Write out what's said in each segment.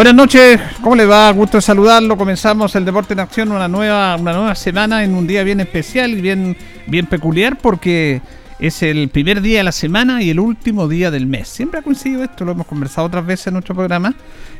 Buenas noches, ¿cómo le va? Gusto saludarlo. Comenzamos el Deporte en Acción, una nueva, una nueva semana en un día bien especial y bien, bien peculiar porque es el primer día de la semana y el último día del mes. Siempre ha coincidido esto, lo hemos conversado otras veces en nuestro programa,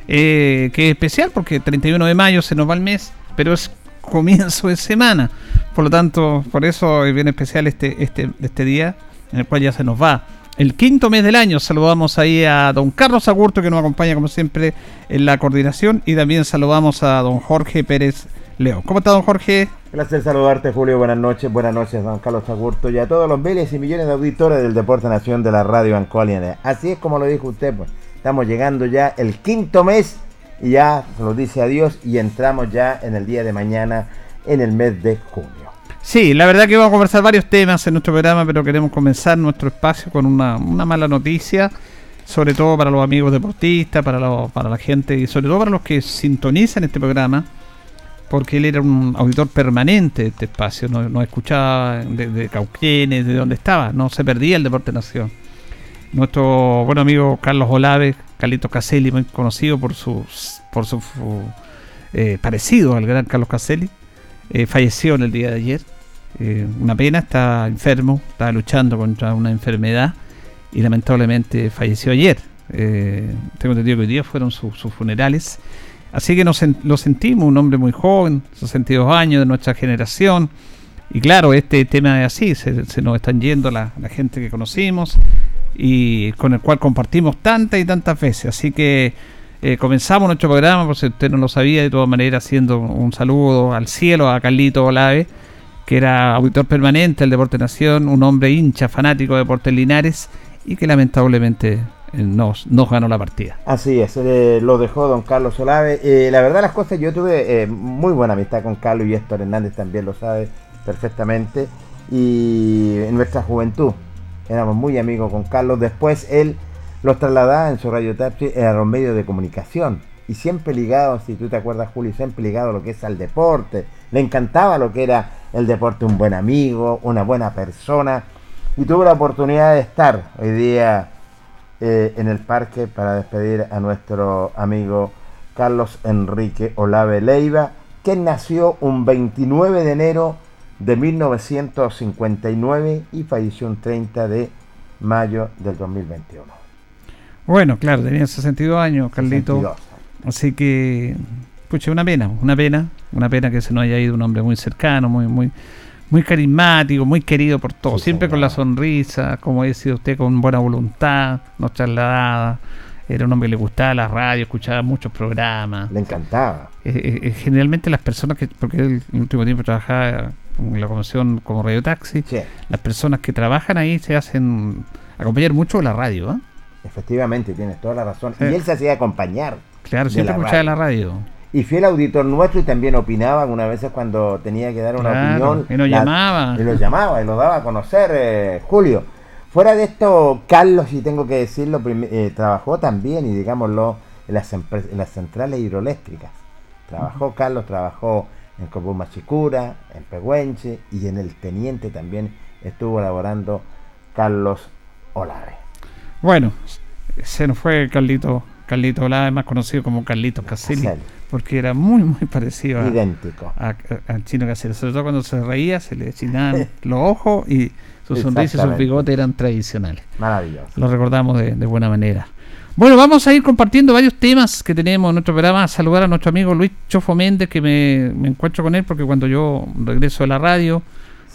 eh, que es especial porque 31 de mayo se nos va el mes, pero es comienzo de semana. Por lo tanto, por eso es bien especial este, este, este día en el cual ya se nos va el quinto mes del año. Saludamos ahí a don Carlos Agurto que nos acompaña como siempre en la coordinación y también saludamos a don Jorge Pérez Leo. ¿Cómo está don Jorge? Placer saludarte Julio, buenas noches, buenas noches don Carlos Agurto y a todos los miles y millones de auditores del Deporte Nación de la Radio Ancoliana. Así es como lo dijo usted, pues estamos llegando ya el quinto mes y ya se nos dice adiós y entramos ya en el día de mañana en el mes de junio. Sí, la verdad que vamos a conversar varios temas en nuestro programa, pero queremos comenzar nuestro espacio con una, mala noticia, sobre todo para los amigos deportistas, para, para la gente y sobre todo para los que sintonizan este programa, porque él era un auditor permanente de este espacio, no, escuchaba de, Cauquienes, de dónde estaba, no se perdía el Deporte Nación. Nuestro buen amigo Carlos Olave, Carlitos Caselli, muy conocido por su, por su eh, parecido al gran Carlos Caselli, eh, falleció en el día de ayer. Eh, una pena, está enfermo, está luchando contra una enfermedad y lamentablemente falleció ayer. Eh, tengo entendido que hoy día fueron sus funerales. Así que nos, lo sentimos, un hombre muy joven, 62 años de nuestra generación. Y claro, este tema es así, se, nos están yendo la, la, gente que conocimos y con el cual compartimos tantas y tantas veces. Así que eh, comenzamos nuestro programa, por si usted no lo sabía, de todas maneras, haciendo un saludo al cielo a Carlito Olave, que era auditor permanente del Deporte Nación, un hombre hincha, fanático de Deportes Linares y que lamentablemente eh, nos, nos ganó la partida. Así es, eh, lo dejó don Carlos Olave. la verdad las cosas, yo tuve muy buena amistad con Carlos y Héctor Hernández también lo sabe perfectamente. Y en nuestra juventud éramos muy amigos con Carlos. Después él los trasladaba en su radio taxi a los medios de comunicación y siempre ligado, si tú te acuerdas Julio, siempre ligado a lo que es al deporte. Le encantaba lo que era el deporte, un buen amigo, una buena persona. Y tuve la oportunidad de estar hoy día eh, en el parque para despedir a nuestro amigo Carlos Enrique Olave Leiva, que nació un 29 de enero de 1959 y falleció un 30 de mayo del 2021. Bueno, claro, tenía 62 años, Carlito. 62. Así que, pucha, una pena, una pena, una pena que se nos haya ido un hombre muy cercano, muy, muy, muy carismático, muy querido por todos, siempre con la sonrisa, como decía usted, con buena voluntad, no trasladada. Era un hombre que le gustaba la radio, escuchaba muchos programas. Le encantaba. Eh, eh, eh, generalmente las personas que, porque él en el último tiempo trabajaba en la comisión como radio taxi, las personas que trabajan ahí se hacen acompañar mucho de la radio. Efectivamente, tienes toda la razón. Y él se hacía acompañar. Claro, siempre escuchaba la radio. Y fiel auditor nuestro y también opinaba algunas veces cuando tenía que dar una opinión. Y nos llamaba. Y lo llamaba y lo daba a conocer, eh, Julio. Fuera de esto, Carlos, y tengo que decirlo, eh, trabajó también, y digámoslo, en las, en las centrales hidroeléctricas. Trabajó, Carlos trabajó en Copú Machicura, en Pehuenche y en el Teniente también estuvo elaborando Carlos Olave. Bueno, se nos fue Carlito Carlito Olave, más conocido como Carlitos Caselli, porque era muy, muy parecido Idéntico. al chino Caselli. Sobre todo cuando se reía, se le chinaban los ojos y sus sonrisas y sus bigotes eran tradicionales. Maravilloso. Lo recordamos de, buena manera. Bueno, vamos a ir compartiendo varios temas que tenemos en nuestro programa. saludar a nuestro amigo Luis Chofo Méndez, que me, encuentro con él porque cuando yo regreso de la radio,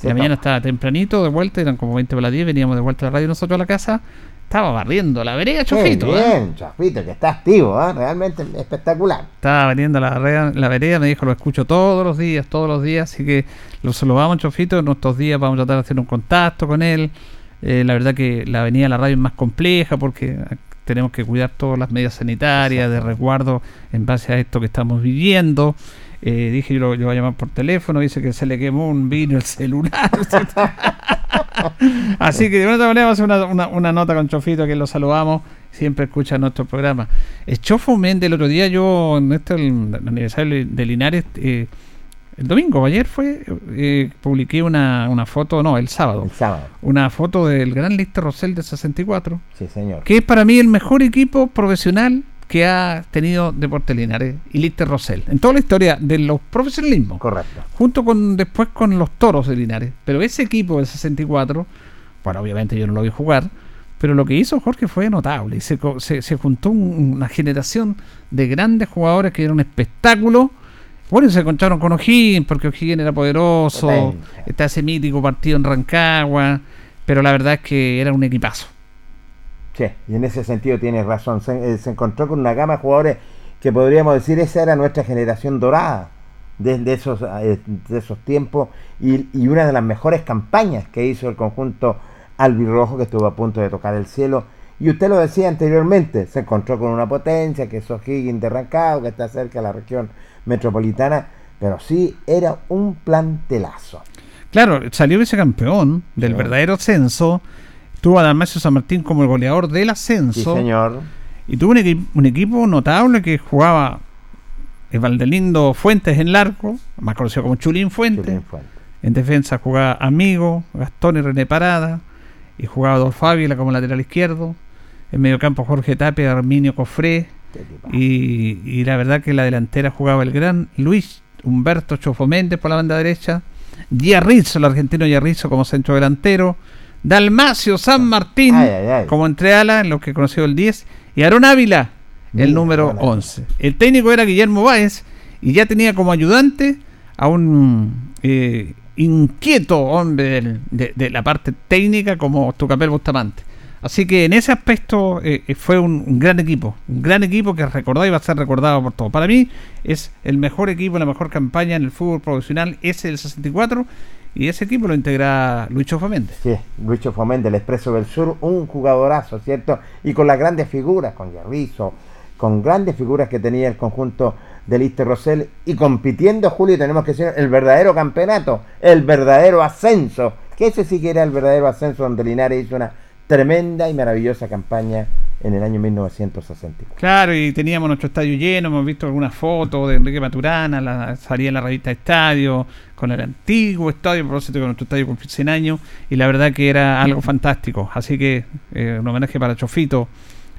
la mañana estaba tempranito de vuelta, eran como 20 para las 10, veníamos de vuelta a la radio nosotros a la casa estaba barriendo la vereda, Chofito. bien, ¿eh? Chofito, que está activo, ¿eh? realmente espectacular. Estaba barriendo la, la vereda, me dijo, lo escucho todos los días, todos los días, así que lo saludamos, Chofito. En estos días vamos a tratar de hacer un contacto con él. Eh, la verdad que la avenida de la radio es más compleja porque tenemos que cuidar todas las medidas sanitarias, de resguardo en base a esto que estamos viviendo. Eh, dije yo lo, yo voy a llamar por teléfono, dice que se le quemó un vino el celular. Así que de alguna manera vamos a hacer una, una, nota con Chofito, que lo saludamos, siempre escucha nuestro programa. El Chofo Méndez, el otro día yo, en este el, aniversario de Linares, eh, el domingo, ayer fue, eh, publiqué una, una, foto, no, el sábado. El sábado. Una foto del Gran Lister Rosell de 64. Sí, señor. Que es para mí el mejor equipo profesional que ha tenido Deporte Linares y Lister Rosell en toda la historia de los profesionalismos. Correcto. Junto con después con los toros de Linares. Pero ese equipo del 64, bueno, obviamente yo no lo vi jugar, pero lo que hizo Jorge fue notable. Se, se, se juntó una generación de grandes jugadores que era un espectáculo. Bueno, se encontraron con O'Higgins, porque O'Higgins era poderoso, está ese mítico partido en Rancagua, pero la verdad es que era un equipazo. Sí, y en ese sentido tienes razón. Eh, se, encontró con una gama de jugadores que podríamos decir esa era nuestra generación dorada de, esos, eh, de esos tiempos y, una de las mejores campañas que hizo el conjunto albirrojo que estuvo a punto de tocar el cielo. Y usted lo decía anteriormente, se encontró con una potencia que es O'Higgins de Rancagua, que está cerca de la región metropolitana, pero sí era un plantelazo. Claro, salió ese campeón del verdadero censo Tuvo a Dalmacio San Martín como el goleador del ascenso. Sí, señor. Y tuvo un, equipo notable que jugaba el Valdelindo Fuentes en largo, más conocido como Chulín Fuentes. En defensa jugaba Amigo, Gastón y René Parada. Y jugaba Adolfo Fábila como lateral izquierdo. En medio campo Jorge Tapia, Arminio Cofré. Y, y, la verdad que la delantera jugaba el gran Luis Humberto Chofo Méndez por la banda derecha. Giarrizzo, el argentino Giarrizzo como centro delantero. Dalmacio San Martín como entre alas, lo que conoció el 10, y Aarón Ávila, el número 11. El técnico era Guillermo Báez y ya tenía como ayudante a un eh, inquieto hombre de, la parte técnica como Tucapel Bustamante. Así que en ese aspecto eh, eh, fue un, gran equipo, un gran equipo que recordado y va a ser recordado por todos. Para mí es el mejor equipo, la mejor campaña en el fútbol profesional, ese del 64 y ese equipo lo integra Lucho Foméndez. Sí, Lucho Foméndez, el Expreso del Sur, un jugadorazo, ¿cierto? Y con las grandes figuras, con Yarrizo, con grandes figuras que tenía el conjunto de Lister Rosell y compitiendo, Julio, tenemos que decir, el verdadero campeonato, el verdadero ascenso, que ese sí que era el verdadero ascenso donde Linares hizo una tremenda y maravillosa campaña en el año 1964. Claro, y teníamos nuestro estadio lleno, hemos visto algunas fotos de Enrique Maturana, la, salía en la revista Estadio, con el antiguo estadio, por propósito con nuestro estadio cumplió 100 años, y la verdad que era algo fantástico. Así que eh, un homenaje para Chofito.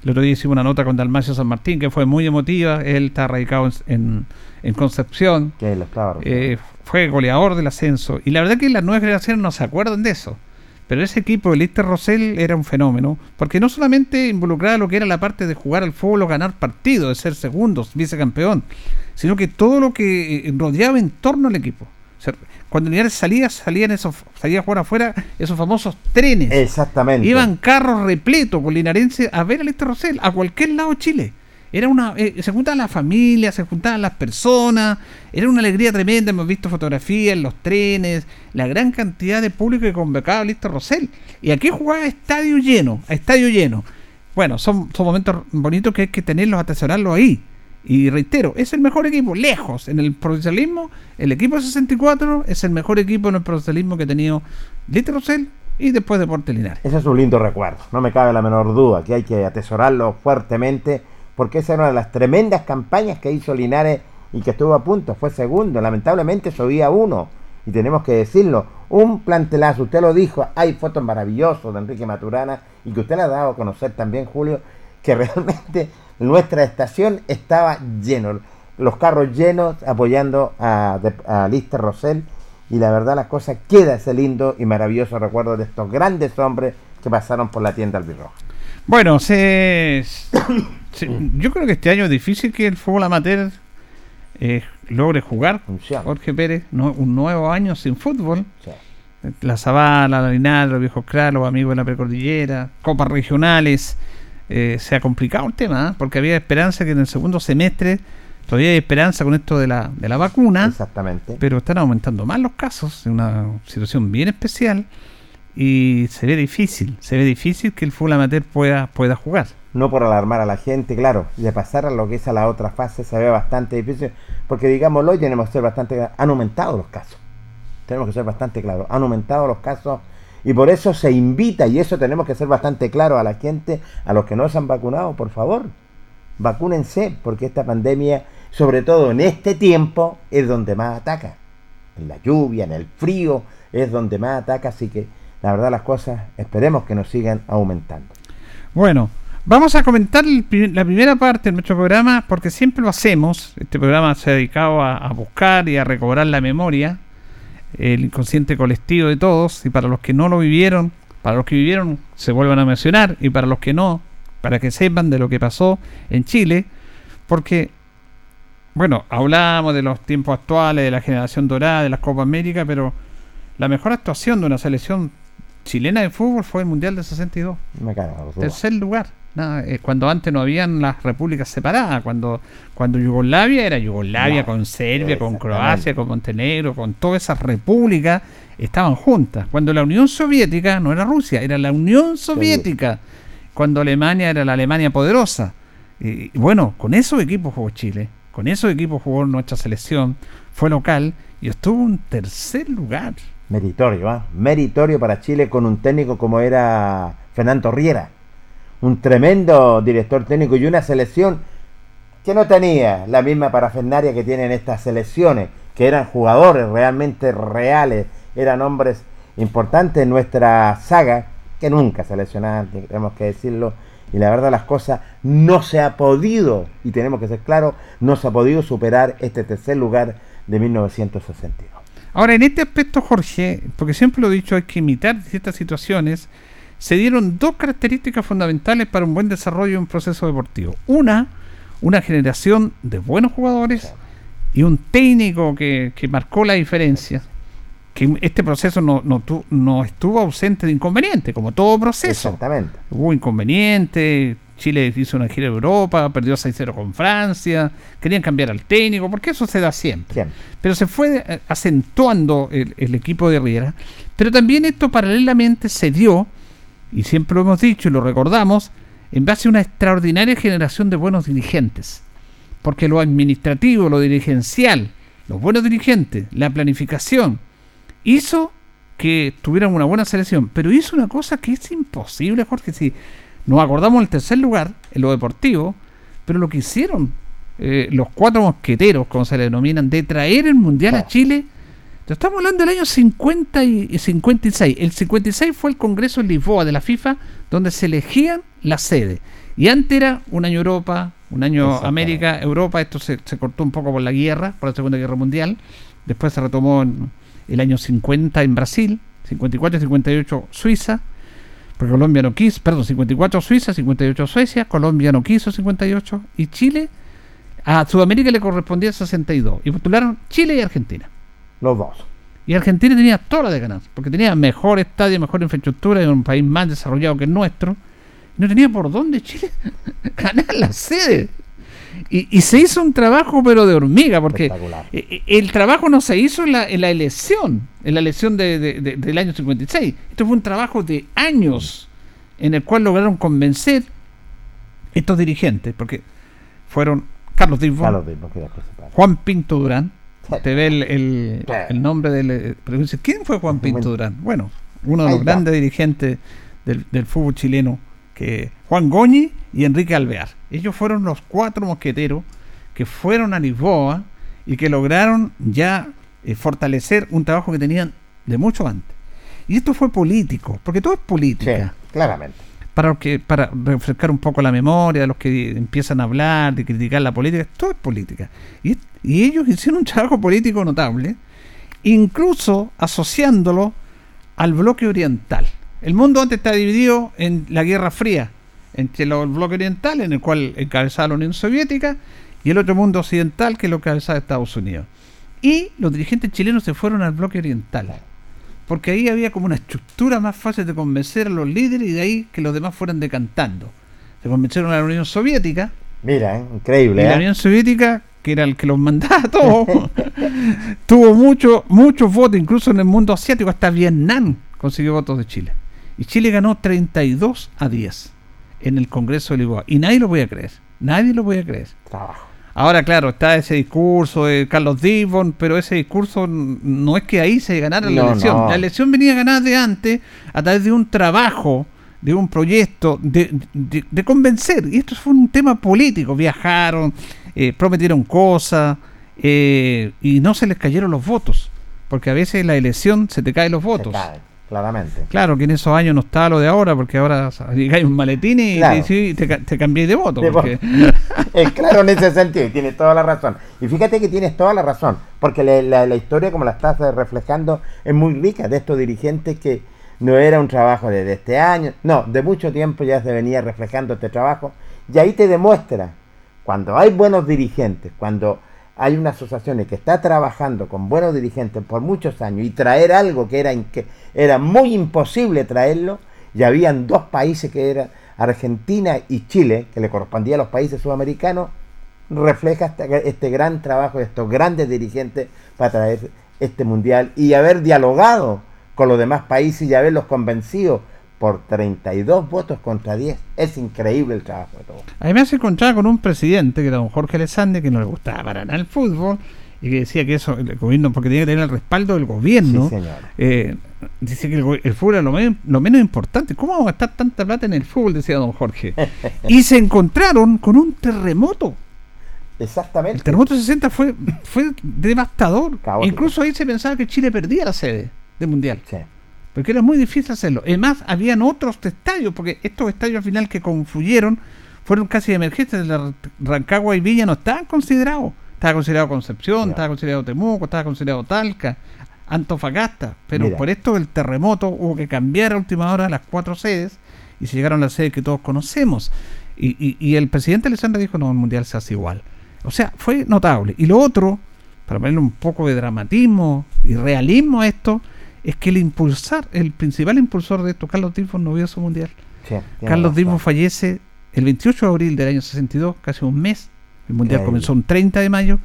El otro día hicimos una nota con Dalmacio San Martín, que fue muy emotiva. Él está radicado en, en, Concepción. Que él estaba, eh, fue goleador del ascenso. Y la verdad que las nuevas generaciones no se acuerdan de eso. Pero ese equipo de Lister Rosell era un fenómeno, porque no solamente involucraba lo que era la parte de jugar al fútbol o ganar partidos, de ser segundos, vicecampeón, sino que todo lo que eh, rodeaba en torno al equipo. cuando Linares salía, salían esos, salía a jugar afuera esos famosos trenes. Exactamente. Iban carros repletos con linarense a ver a Lister Rosell, a cualquier lado de Chile. Era una, eh, se juntaban las familias, se juntaban las personas, era una alegría tremenda, hemos visto fotografías en los trenes, la gran cantidad de público que convocaba Listo Rosell. Y aquí jugaba a estadio lleno, estadio lleno. Bueno, son, momentos bonitos que hay que tenerlos, atesorarlos ahí. Y reitero, es el mejor equipo, lejos, en el profesionalismo, el equipo 64 es el mejor equipo en el profesionalismo que ha tenido Listo Rosell y después Deporte Linares. Ese es un lindo recuerdo, no me cabe la menor duda, que hay que atesorarlo fuertemente porque esa era una de las tremendas campañas que hizo Linares y que estuvo a punto, fue segundo, lamentablemente subía uno, y tenemos que decirlo, un plantelazo, usted lo dijo, hay fotos maravillosas de Enrique Maturana, y que usted le ha dado a conocer también, Julio, que realmente nuestra estación estaba lleno, los carros llenos apoyando a, a Lister Rosell, y la verdad la cosa queda ese lindo y maravilloso recuerdo de estos grandes hombres que pasaron por la tienda albirroja. Bueno, se, yo creo que este año es difícil que el fútbol amateur eh, logre jugar. Jorge Pérez, un nuevo año sin fútbol. La Zabala, la Linares, los viejos los amigos de la precordillera, copas regionales. Eh, se ha complicado el tema, ¿eh? porque había esperanza que en el segundo semestre todavía hay esperanza con esto de la, de la vacuna. Exactamente. Pero están aumentando más los casos, en una situación bien especial y se ve difícil, se ve difícil que el fútbol amateur pueda, pueda jugar. No por alarmar a la gente, claro, de pasar a lo que es a la otra fase se ve bastante difícil, porque digámoslo, tenemos que ser bastante, han aumentado los casos, tenemos que ser bastante claros, han aumentado los casos y por eso se invita, y eso tenemos que ser bastante claro a la gente, a los que no se han vacunado, por favor, vacúnense, porque esta pandemia, sobre todo en este tiempo, es donde más ataca, en la lluvia, en el frío, es donde más ataca, así que la verdad las cosas esperemos que nos sigan aumentando. Bueno, vamos a comentar la primera parte de nuestro programa porque siempre lo hacemos. Este programa se ha dedicado a, buscar y a recobrar la memoria, el inconsciente colectivo de todos y para los que no lo vivieron, para los que vivieron se vuelvan a mencionar y para los que no, para que sepan de lo que pasó en Chile, porque bueno, hablamos de los tiempos actuales, de la generación dorada, de las Copa América, pero la mejor actuación de una selección chilena de fútbol fue el Mundial de 62. Me Tercer lugar. Eh, cuando antes no habían las repúblicas separadas, cuando, cuando Yugoslavia era Yugoslavia con Serbia, con Croacia, con Montenegro, con todas esas repúblicas, estaban juntas. Cuando la Unión Soviética no era Rusia, era la Unión Soviética. Cuando Alemania era la Alemania poderosa. Y bueno, con esos equipos jugó Chile, con esos equipos jugó nuestra selección, fue local y estuvo en tercer lugar. Meritorio, ¿ah? Meritorio para Chile con un técnico como era Fernando Riera. Un tremendo director técnico y una selección que no tenía la misma parafernaria que tienen estas selecciones, que eran jugadores realmente reales, eran hombres importantes en nuestra saga, que nunca seleccionaban, tenemos que decirlo, y la verdad las cosas no se ha podido, y tenemos que ser claros, no se ha podido superar este tercer lugar de 1962. Ahora, en este aspecto, Jorge, porque siempre lo he dicho, hay que imitar ciertas situaciones, se dieron dos características fundamentales para un buen desarrollo de un proceso deportivo. Una, una generación de buenos jugadores y un técnico que, marcó la diferencia. Que este proceso no, no, no estuvo ausente de inconveniente, como todo proceso. Exactamente. Hubo inconvenientes, Chile hizo una gira de Europa, perdió 6-0 con Francia, querían cambiar al técnico, porque eso se da siempre. Pero se fue eh, acentuando el, equipo de Riera. Pero también esto paralelamente se dio, y siempre lo hemos dicho y lo recordamos, en base a una extraordinaria generación de buenos dirigentes. Porque lo administrativo, lo dirigencial, los buenos dirigentes, la planificación, hizo que tuvieran una buena selección. Pero hizo una cosa que es imposible, Jorge. Si Nos acordamos del tercer lugar, en lo deportivo, pero lo que hicieron eh, los cuatro mosqueteros, como se le denominan, de traer el Mundial a Chile, estamos hablando del año 50 y 56. El 56 fue el Congreso en Lisboa de la FIFA, donde se elegían la sede. Y antes era un año Europa, un año América, Europa, esto se, se, cortó un poco por la guerra, por la Segunda Guerra Mundial, después se retomó en el año 50 en Brasil, 54 y 58 Suiza, porque Colombia no quiso, perdón, 54 Suiza, 58 Suecia, Colombia no quiso 58 y Chile a Sudamérica le correspondía 62 y postularon Chile y Argentina. Los dos. Y Argentina tenía toda la de ganar, porque tenía mejor estadio, mejor infraestructura, era un país más desarrollado que el nuestro. no tenía por dónde Chile ganar la sede. Y, se hizo un trabajo, pero de hormiga, porque e, e, el trabajo no se hizo en la, elección, en la elección del año 56. Esto fue un trabajo de años en el cual lograron convencer estos dirigentes, porque fueron Carlos Dimbo, Juan Pinto Durán. Te ve el, nombre del. Eh, ¿Quién fue Juan Pinto Durán? Bueno, uno de los grandes dirigentes del, del fútbol chileno que Juan Goñi y Enrique Alvear. Ellos fueron los cuatro mosqueteros que fueron a Lisboa y que lograron ya eh, fortalecer un trabajo que tenían de mucho antes. Y esto fue político, porque todo es política. claramente. Para, que, para refrescar un poco la memoria de los que empiezan a hablar, de criticar la política, todo es política. Y, y ellos hicieron un trabajo político notable, incluso asociándolo al bloque oriental. El mundo antes estaba dividido en la Guerra Fría, entre el bloque oriental, en el cual encabezaba la Unión Soviética, y el otro mundo occidental, que lo encabezaba Estados Unidos. Y los dirigentes chilenos se fueron al bloque oriental, porque ahí había como una estructura más fácil de convencer a los líderes y de ahí que los demás fueran decantando. Se convencieron a la Unión Soviética. Mira, ¿eh? increíble. Y la ¿eh? Unión Soviética, que era el que los mandaba a todos, tuvo mucho, muchos votos, incluso en el mundo asiático, hasta Vietnam consiguió votos de Chile. Y Chile ganó 32 a 10 en el Congreso de Lisboa. Y nadie lo voy a creer. Nadie lo voy a creer. Ahora, claro, está ese discurso de Carlos Dibon, pero ese discurso no es que ahí se ganara la elección. La elección venía ganada de antes a través de un trabajo, de un proyecto, de, convencer. Y esto fue un tema político. Viajaron, eh, prometieron cosas eh, y no se les cayeron los votos. Porque a veces en la elección se te caen los votos claramente. Claro, que en esos años no está lo de ahora, porque ahora hay un maletín y te, cambié de voto. es claro en ese sentido, y tienes toda la razón. Y fíjate que tienes toda la razón, porque la, historia, como la estás reflejando, es muy rica de estos dirigentes que no era un trabajo de, este año, no, de mucho tiempo ya se venía reflejando este trabajo, y ahí te demuestra, cuando hay buenos dirigentes, cuando hay una asociación que está trabajando con buenos dirigentes por muchos años y traer algo que era, que era muy imposible traerlo, y habían dos países que eran Argentina y Chile, que le correspondía a los países sudamericanos, refleja este, este gran trabajo de estos grandes dirigentes para traer este mundial y haber dialogado con los demás países y haberlos convencido por 32 votos contra 10. Es increíble el trabajo de todos. Además se encontraba con un presidente, que era don Jorge Alessandri, que no le gustaba para nada el fútbol, y que decía que eso, el gobierno, porque tenía que tener el respaldo del gobierno, eh, dice que el, fútbol era lo, menos importante. ¿Cómo vamos a gastar tanta plata en el fútbol? Decía don Jorge. y se encontraron con un terremoto. Exactamente. El terremoto 60 fue, fue devastador. Incluso ahí se pensaba que Chile perdía la sede del Mundial. Sí porque era muy difícil hacerlo. Además, habían otros estadios, porque estos estadios al final que confluyeron fueron casi emergentes. La Rancagua y Villa no estaban considerados. Estaba considerado Concepción, estaba considerado Temuco, estaba considerado Talca, Antofagasta. Pero por esto del terremoto hubo que cambiar a última hora las cuatro sedes y se llegaron a las sedes que todos conocemos. Y, y, el presidente Alessandra dijo, no, el Mundial se hace igual. O sea, fue notable. Y lo otro, para ponerle un poco de dramatismo y realismo a esto, es que el impulsar, el principal impulsor de esto, Carlos Dimos, no vio su mundial. Carlos Dimos fallece el 28 de abril del año 62, casi un mes. El mundial comenzó un 30 de mayo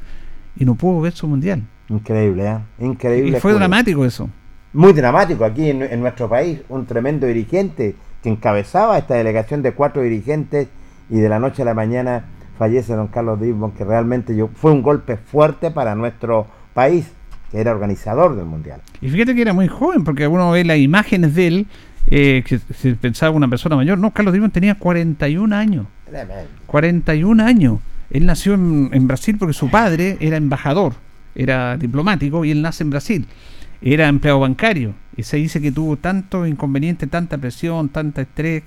y no pudo ver su mundial. Increíble, ¿eh? Increíble. Y fue dramático eso. Muy dramático aquí en, nuestro país. Un tremendo dirigente que encabezaba esta delegación de cuatro dirigentes y de la noche a la mañana fallece don Carlos Dimos, que realmente yo, fue un golpe fuerte para nuestro país que era organizador del mundial. Y fíjate que era muy joven, porque uno ve las imágenes de él eh, que se pensaba una persona mayor. No, Carlos Dreyfus tenía 41 años. 41 años. Él nació en, en, Brasil porque su padre era embajador, era diplomático y él nace en Brasil. Era empleado bancario y se dice que tuvo tanto inconveniente, tanta presión, tanta estrés,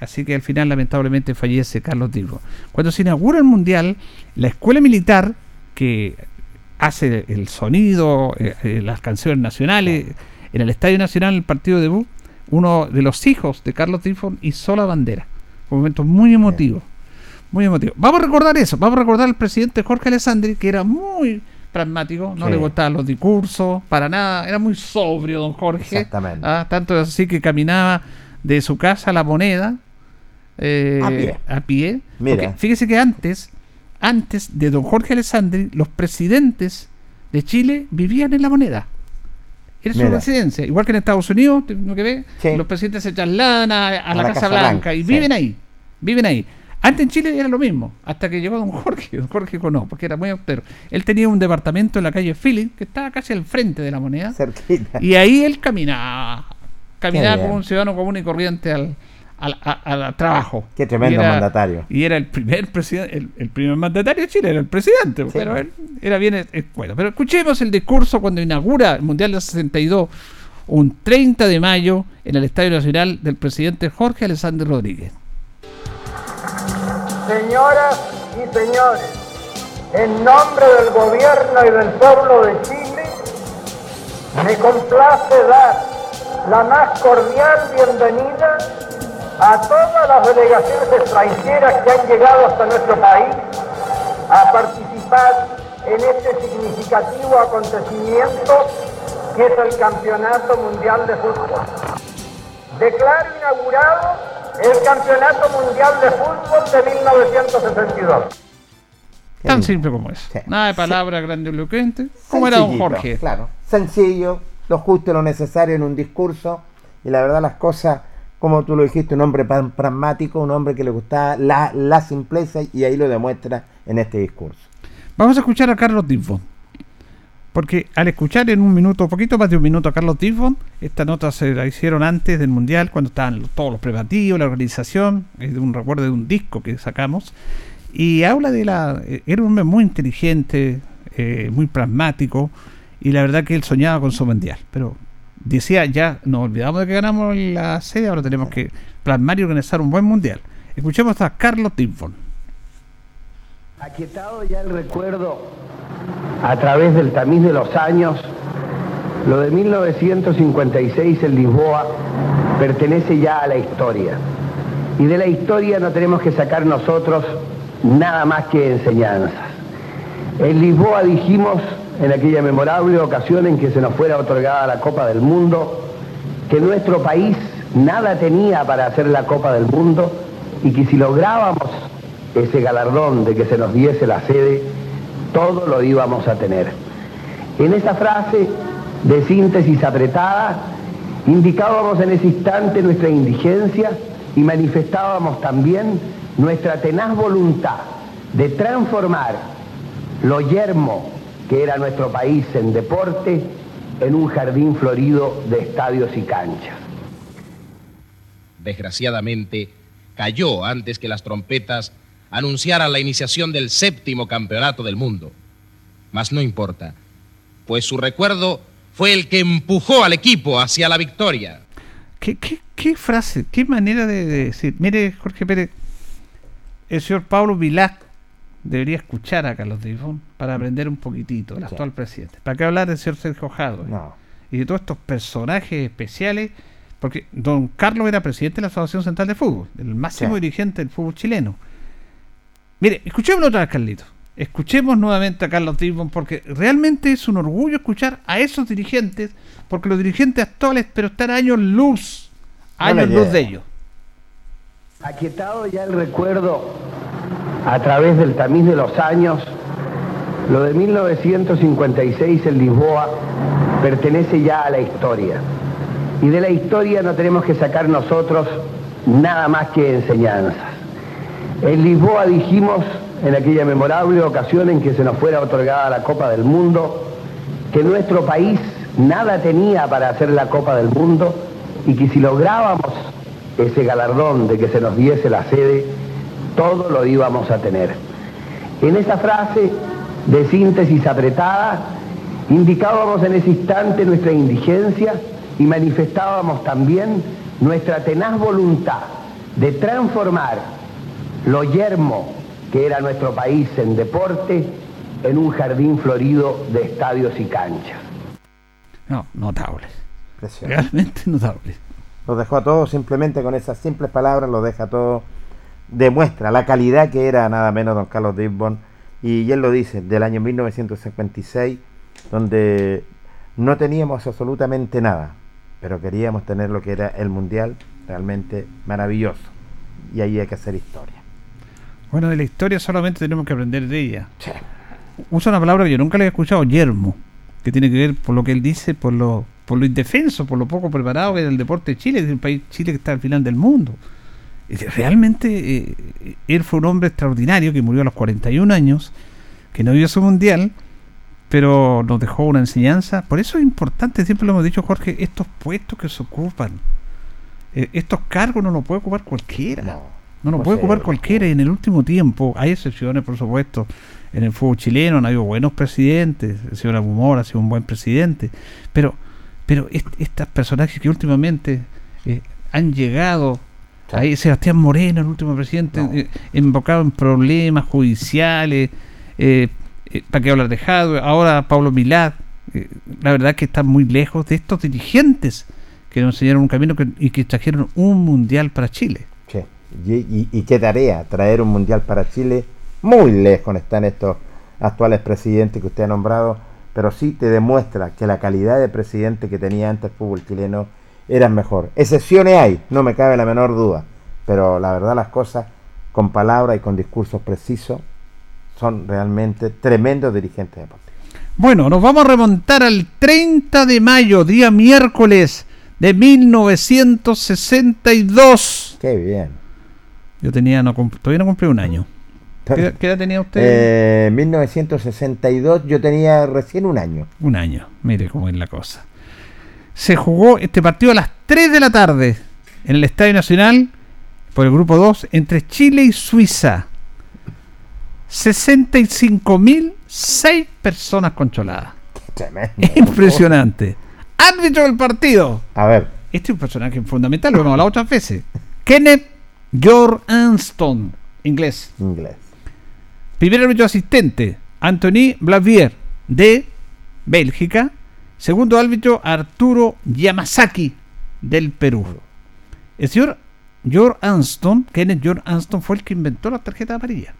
así que al final lamentablemente fallece Carlos Dreyfus. Cuando se inaugura el Mundial, la escuela militar que hace el sonido, eh, eh, las canciones nacionales, en el Estadio Nacional, el partido de debut, uno de los hijos de Carlos Dreyfus hizo la bandera. Un momento muy emotivo. Muy emotivo. Vamos a recordar eso. Vamos a recordar al presidente Jorge Alessandri, que era muy pragmático, no le gustaban los discursos, para nada. Era muy sobrio, don Jorge. Exactamente. Ah, tanto así que caminaba de su casa a la moneda. Eh, a pie. Mira. Fíjese que antes, antes de don Jorge Alessandri, los presidentes de Chile vivían en la moneda. Era su residencia. Igual que en Estados Unidos, ¿no que ve? Sí. Los presidentes se trasladan a, a la, Casa, Blanca, y viven ahí. Viven ahí. Antes en Chile era lo mismo, hasta que llegó don Jorge, don Jorge no, porque era muy austero. Él tenía un departamento en la calle Philly, que estaba casi al frente de la moneda. Cerquita. Y ahí él caminaba, caminaba como un ciudadano común y corriente al, al, trabajo. Qué tremendo y era, mandatario. Y era el primer presidente, el, el, primer mandatario de Chile, era el presidente, sí. pero él era bien escuela. Pero escuchemos el discurso cuando inaugura el Mundial del 62, un 30 de mayo, en el Estadio Nacional del presidente Jorge Alessandro Rodríguez. Señoras y señores, en nombre del gobierno y del pueblo de Chile, me complace dar la más cordial bienvenida a todas las delegaciones extranjeras que han llegado hasta nuestro país a participar en este significativo acontecimiento que es el Campeonato Mundial de Fútbol. Declaro inaugurado el Campeonato Mundial de Fútbol de 1962. Tan simple como. Sí. Nada de palabras sí. grandilocuentes. Como era don Jorge. Claro, sencillo, lo justo y lo necesario en un discurso. Y la verdad, las cosas, como tú lo dijiste, un hombre pragmático, un hombre que le gustaba la, la simpleza y ahí lo demuestra en este discurso. Vamos a escuchar a Carlos Tifón. Porque al escuchar en un minuto, poquito más de un minuto a Carlos Tifón, esta nota se la hicieron antes del Mundial, cuando estaban todos los preparativos, la organización, es un recuerdo de un disco que sacamos, y habla de la... Era un hombre muy inteligente, eh, muy pragmático, y la verdad que él soñaba con su Mundial, pero decía, ya nos olvidamos de que ganamos la sede, ahora tenemos que plasmar y organizar un buen Mundial. Escuchemos a Carlos Tifón. Aquietado ya el recuerdo a través del tamiz de los años, lo de 1956 en Lisboa pertenece ya a la historia. Y de la historia no tenemos que sacar nosotros nada más que enseñanzas. En Lisboa dijimos, en aquella memorable ocasión en que se nos fuera otorgada la Copa del Mundo, que nuestro país nada tenía para hacer la Copa del Mundo y que si lográbamos ese galardón de que se nos diese la sede, todo lo íbamos a tener. En esa frase de síntesis apretada, indicábamos en ese instante nuestra indigencia y manifestábamos también nuestra tenaz voluntad de transformar lo yermo que era nuestro país en deporte en un jardín florido de estadios y canchas. Desgraciadamente, cayó antes que las trompetas anunciaran la iniciación del séptimo campeonato del mundo. Mas no importa, pues su recuerdo fue el que empujó al equipo hacia la victoria. ¿Qué, qué, qué frase, qué manera de, de, decir? Mire, Jorge Pérez, el señor Pablo Vilac debería escuchar a Carlos Tifón para aprender un poquitito, el sí. actual presidente. ¿Para qué hablar del señor Sergio Jado? No. Y de todos estos personajes especiales, porque don Carlos era presidente de la Asociación Central de Fútbol, el máximo sí. dirigente del fútbol chileno. Mire, escuchémoslo otra vez, Carlito. Escuchemos nuevamente a Carlos Tifón porque realmente es un orgullo escuchar a esos dirigentes, porque los dirigentes actuales, pero están años luz, años no luz de ellos. Aquietado ya el recuerdo a través del tamiz de los años, lo de 1956 en Lisboa pertenece ya a la historia. Y de la historia no tenemos que sacar nosotros nada más que enseñanzas. En Lisboa dijimos, en aquella memorable ocasión en que se nos fuera otorgada la Copa del Mundo, que nuestro país nada tenía para hacer la Copa del Mundo y que si lográbamos ese galardón de que se nos diese la sede, todo lo íbamos a tener. En esa frase de síntesis apretada, indicábamos en ese instante nuestra indigencia y manifestábamos también nuestra tenaz voluntad de transformar lo yermo que era nuestro país en deporte en un jardín florido de estadios y canchas. No, notables. Realmente notables. Lo dejó a todos simplemente con esas simples palabras, lo deja todo. Demuestra la calidad que era nada menos don Carlos Disbon. Y él lo dice, del año 1956, donde no teníamos absolutamente nada, pero queríamos tener lo que era el Mundial, realmente maravilloso. Y ahí hay que hacer historia. Bueno, de la historia solamente tenemos que aprender de ella. Sí. Usa una palabra que yo nunca le he escuchado, yermo, que tiene que ver por lo que él dice, por lo, por lo indefenso, por lo poco preparado que es el deporte de Chile, que es un país Chile que está al final del mundo. Y Realmente eh, él fue un hombre extraordinario que murió a los 41 años, que no vio su mundial, pero nos dejó una enseñanza. Por eso es importante, siempre lo hemos dicho Jorge, estos puestos que se ocupan, eh, estos cargos no los puede ocupar cualquiera. No, No lo puede ocupar cualquiera y en el último tiempo, hay excepciones por supuesto, en el fútbol chileno han habido buenos presidentes, el señor Abumor ha sido un buen presidente, pero pero est- estas personajes que últimamente eh, han llegado. Ahí Sebastián Moreno, el último presidente, No. eh, embocado en problemas judiciales, eh, eh, para qué hablar de Jadwe, ahora Pablo Milad, eh, la verdad que están muy lejos de estos dirigentes que nos enseñaron un camino que- y que trajeron un mundial para Chile. Sí. Y, y- y qué tarea traer un mundial para Chile. Muy lejos están estos actuales presidentes que usted ha nombrado, pero sí te demuestra que la calidad de presidente que tenía antes el fútbol chileno era mejor. Excepciones hay, no me cabe la menor duda, pero la verdad las cosas con palabras y con discursos precisos son realmente tremendos dirigentes deportivos. Bueno, nos vamos a remontar al 30 de mayo, día miércoles de 1962. Qué bien. Yo tenía, no, todavía no cumplí un año. ¿Qué, edad- qué edad tenía usted? Eh, 1962 yo tenía recién un año. Un año, mire cómo es la cosa. Se jugó este partido a las 3 de la tarde en el Estadio Nacional por el grupo 2 entre Chile y Suiza. 65.006 personas controladas. Impresionante. Árbitro del partido. A ver, Este es un personaje fundamental, lo hemos hablado otras veces. Kenneth George Anston, inglés. inglés. Primer árbitro asistente, Anthony Blavier, de Bélgica. Segundo árbitro, Arturo Yamazaki, del Perú. El señor George Anston, Kenneth George Anston, fue el que inventó la tarjeta amarilla.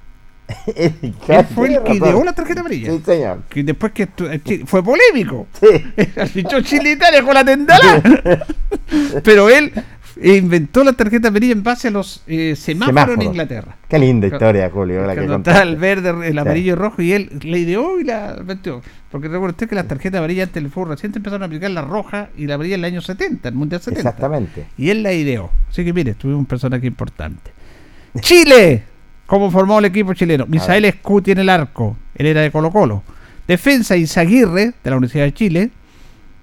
Él fue el que ideó la tarjeta amarilla. Sí, señor. Que después que eh, fue polémico. Sí. Arbitró Chile Italia con la tendala. Pero él inventó la tarjeta amarilla en base a los eh, semáforos en. Inglaterra. Qué linda historia, Julio, la que Cuando el verde, el amarillo y el rojo, y él le ideó y la metió. Porque recuerda usted que las tarjetas amarillas antes del fútbol reciente empezaron a aplicar la roja y la amarilla en el año 70, el Mundial 70. Exactamente. Y él la ideó. Así que mire, tuvimos un personaje importante. Chile. ¿Cómo formó el equipo chileno? Misael Escuti en el arco. Él era de Colo Colo. Defensa Izaguirre, de la Universidad de Chile.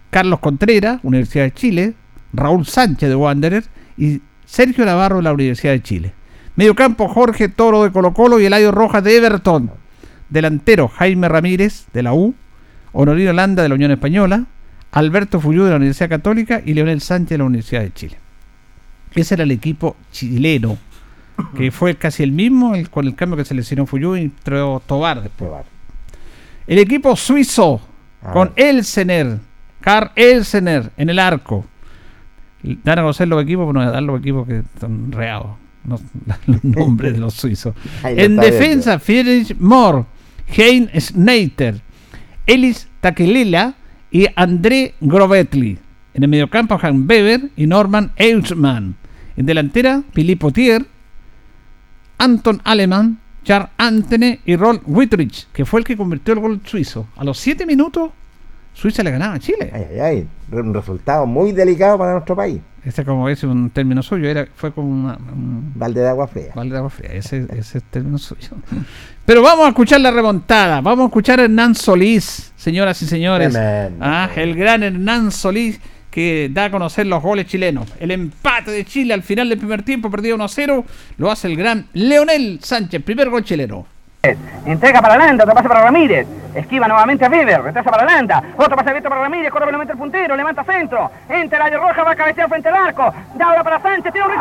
Carlos Contreras, Universidad de Chile. Raúl Sánchez, de Wanderer. Y Sergio Navarro, de la Universidad de Chile. Mediocampo Jorge Toro, de Colo Colo. Y Eladio Rojas, de Everton. Delantero Jaime Ramírez, de la U. Honorino Landa, de la Unión Española. Alberto Fuyú, de la Universidad Católica. Y Leonel Sánchez, de la Universidad de Chile. Ese era el equipo chileno, que fue casi el mismo el- con el cambio que seleccionó Fuyú y entró Tobar después. Qué bar- El equipo suizo, con. Elsener, Karl Elsener en el arco. Dan a conocer los equipos, pero no dan los equipos que están reados. No, los nombres de los suizos. En defensa, Friedrich Mohr, Hein Schneider, Elis Takelela y André Grovetli. En el mediocampo, Han Weber y Norman Eichmann. En delantera, Philippe Potier, Anton Alemann, Charles Antene y Rolf Wittrich, que fue el que convirtió el gol suizo. A los 7 minutos, Suiza le ganaba a Chile. Ay, ay, ay. Un resultado muy delicado para nuestro país. Este, como es un término suyo, era, fue como una, un Balde de agua fría. balde de agua fría. Ese, ese es término suyo. Pero vamos a escuchar la remontada. Vamos a escuchar a Hernán Solís, señoras y señores. Ah, el gran Hernán Solís, que da a conocer los goles chilenos. El empate de Chile al final del primer tiempo, perdido 1-0, lo hace el gran Leonel Sánchez, primer gol chileno. Entrega para Landa, otro pase para Ramírez. Esquiva nuevamente a Weber, retrasa para Landa. Otro pase abierto para Ramírez, corre velozmente el puntero, levanta centro. Entra el área roja, va a cabecear frente al arco. Da ahora para Sánchez, tiene un ¡Gol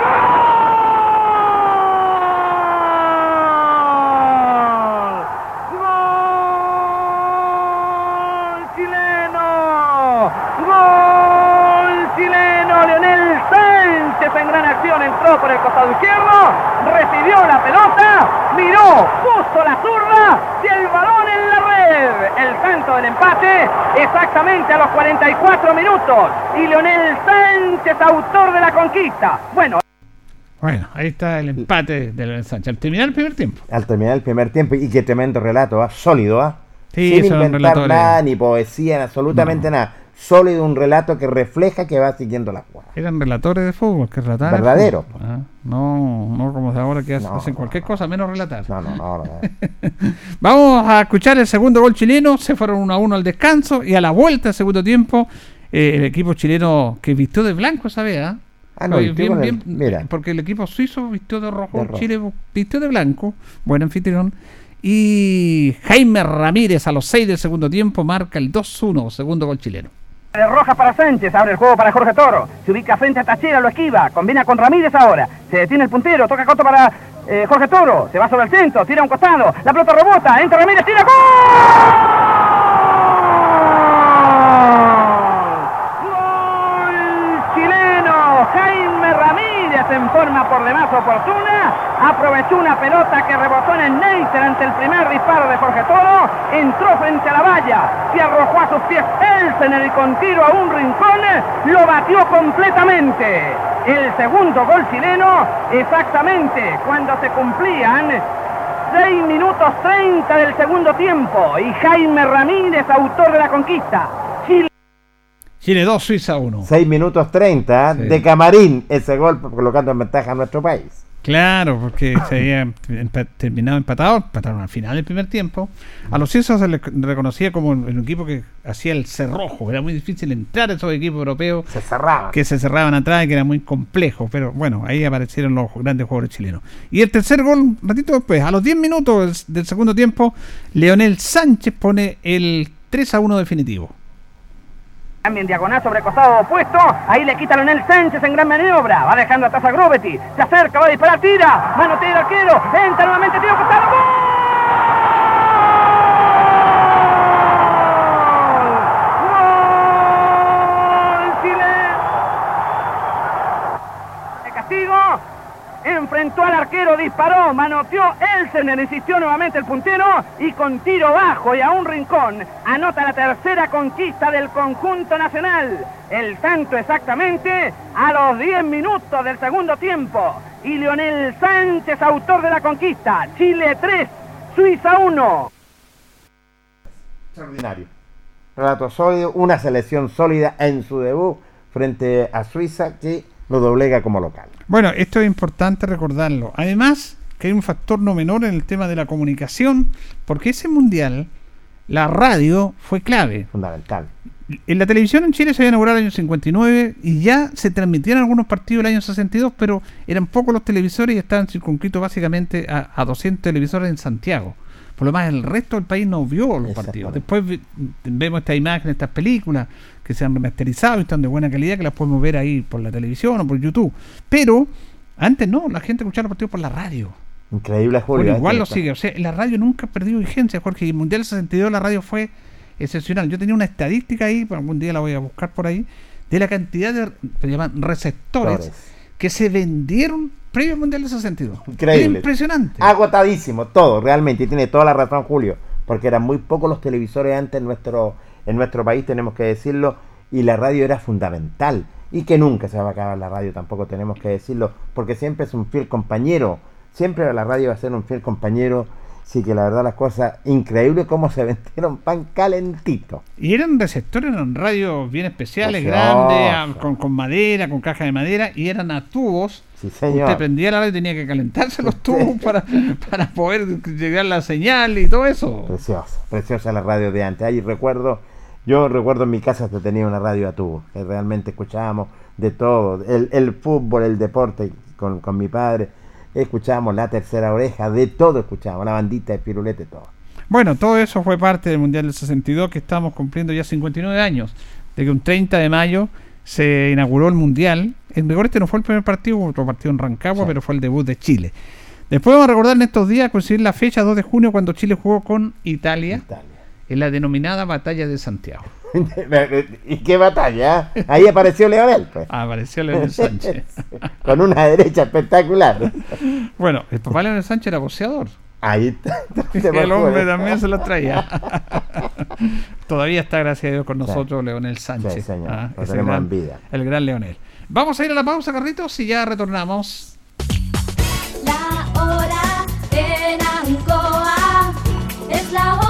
chileno! ¡Gol chileno! Leonel Sánchez entró por el costado izquierdo, recibió la pelota, miró, puso la zurda y el balón en la red. El tanto del empate exactamente a los 44 minutos. Y Leonel Sánchez, autor de la conquista. Bueno, Bueno, ahí está el empate de Leonel Sánchez. Al terminar el primer tiempo. Al terminar el primer tiempo, y qué tremendo relato, ¿ah? sólido, ¿ah? Sí, sin inventar nada, ni poesía, absolutamente nada. Sólido un relato que refleja que va siguiendo la jugada. Eran relatores de fútbol, que relataban. el Verdadero. fútbol. Ah, no, no como de ahora que hacen no, cualquier no. cosa menos relatar. No, no, no. no. Vamos a escuchar el segundo gol chileno. Se fueron 1 a 1 al descanso y a la vuelta del segundo tiempo, eh, el equipo chileno que vistió de blanco esa vez, ¿ah? Ah, no, vistió con el- eh, mira. Porque el equipo suizo vistió de rojo, De rojo. Chile vistió de blanco, buen anfitrión. Y Jaime Ramírez a los 6 del segundo tiempo marca el 2-1, segundo gol chileno. De Rojas para Sánchez, abre el juego para Jorge Toro. Se ubica frente a Tachera, lo esquiva. Combina con Ramírez ahora. Se detiene el puntero, toca corto para eh, Jorge Toro. Se va sobre el centro, tira a un costado. La pelota rebota, entra Ramírez, tira ¡Gol! ¡Gol chileno! Jaime Ramírez en forma por demás oportuna. Aprovechó una pelota que rebotó en el Neiter ante el primer disparo de Jorge Toro. Entró frente a la valla. Se arrojó a sus pies Elsener y con tiro a un rincón lo batió completamente. El segundo gol chileno, exactamente cuando se cumplían 6 minutos 30 del segundo tiempo. Y Jaime Ramírez, autor de la conquista. Chile. Chile 2, Suiza 1. 6 minutos 30 Sí. de camarín ese gol, colocando en ventaja a nuestro país. Claro, porque se había empa- terminado empatado, empataron al final del primer tiempo. A los suizos se les reconocía como el, equipo que hacía el cerrojo. Era muy difícil entrar a esos equipos europeos Se cerraba. que se cerraban atrás y que era muy complejo. Pero bueno, ahí aparecieron los grandes jugadores chilenos. Y el tercer gol, un ratito después, a los 10 minutos del, del segundo tiempo, Leonel Sánchez pone el 3 a 1 definitivo. Cambia en diagonal sobre costado opuesto. Ahí le quita Leonel Sánchez en gran maniobra. Va dejando atrás a Grobetti. Se acerca, va a disparar, tira. Mano tira arquero. Entra nuevamente, tiro costado. ¡Gol! ¡Gol chileno! De castigo. Enfrentó al arquero, disparó, manoteó, Elsener insistió nuevamente el puntero y con tiro bajo y a un rincón anota la tercera conquista del conjunto nacional. El tanto exactamente a los 10 minutos del segundo tiempo. Y Leonel Sánchez, autor de la conquista. Chile 3, Suiza 1. Extraordinario. Relato sólido, una selección sólida en su debut frente a Suiza que lo doblega como local. Bueno, esto es importante recordarlo. Además, que hay un factor no menor en el tema de la comunicación, porque ese mundial, la radio fue clave. Fundamental. En la televisión en Chile se había inaugurado el año 59 y ya se transmitían algunos partidos el año 62, pero eran pocos los televisores y estaban circunscritos básicamente a, a 200 televisores en Santiago. Por lo más, el resto del país no vio los partidos. Después vemos esta imagen, estas películas que se han remasterizado y están de buena calidad, que las podemos ver ahí por la televisión o por YouTube. Pero antes no, la gente escuchaba los partidos por la radio. Increíble, Julio. Bueno, igual lo Está- sigue. O sea, la radio nunca ha perdido vigencia, Jorge. Y el Mundial 62 la radio fue excepcional. Yo tenía una estadística ahí, algún día la voy a buscar por ahí, de la cantidad de se llaman receptores que se vendieron previo al Mundial del 62. Increíble. Era impresionante. Agotadísimo, todo, realmente. Y tiene toda la razón, Julio. Porque eran muy pocos los televisores antes en nuestro, en nuestro país, tenemos que decirlo. Y la radio era fundamental. Y que nunca se va a acabar la radio, tampoco tenemos que decirlo. Porque siempre es un fiel compañero. Siempre la radio va a ser un fiel compañero. Sí que la verdad las cosas, increíble cómo se vendieron pan calentito. Y eran receptores, eran radios bien especiales, Precioso. grandes, a- con, con madera, con caja de madera, y eran a tubos. Sí, señor. Usted prendía la radio y tenía que calentarse los tubos para, para poder llegar la señal y todo eso. Preciosa, preciosa la radio de antes. Ahí recuerdo Yo recuerdo en mi casa que tenía una radio a tubo, que realmente escuchábamos de todo, el, el fútbol, el deporte con, con mi padre, escuchábamos la tercera oreja, de todo escuchábamos, la bandita de pirulete, todo. Bueno, todo eso fue parte del Mundial del 62 que estamos cumpliendo ya 59 años, de que un 30 de mayo se inauguró el Mundial. En rigor este no fue el primer partido, hubo otro partido en Rancagua, Sí. pero fue el debut de Chile. Después vamos a recordar en estos días, coincidir la fecha 2 de junio, cuando Chile jugó con Italia, Italia. En la denominada Batalla de Santiago. ¿Y qué batalla? Ahí apareció Leonel, pues. Apareció Leonel Sánchez. con una derecha espectacular. Bueno, el papá Leonel Sánchez era boxeador. Ahí está. El hombre también se lo traía. Todavía está, gracias a Dios, con nosotros Leonel Sánchez. Sí, señor. Ah, gran- en vida. El gran Leonel. Vamos a ir a la pausa, Carlitos, y ya retornamos. La hora en Ancoa es la hora.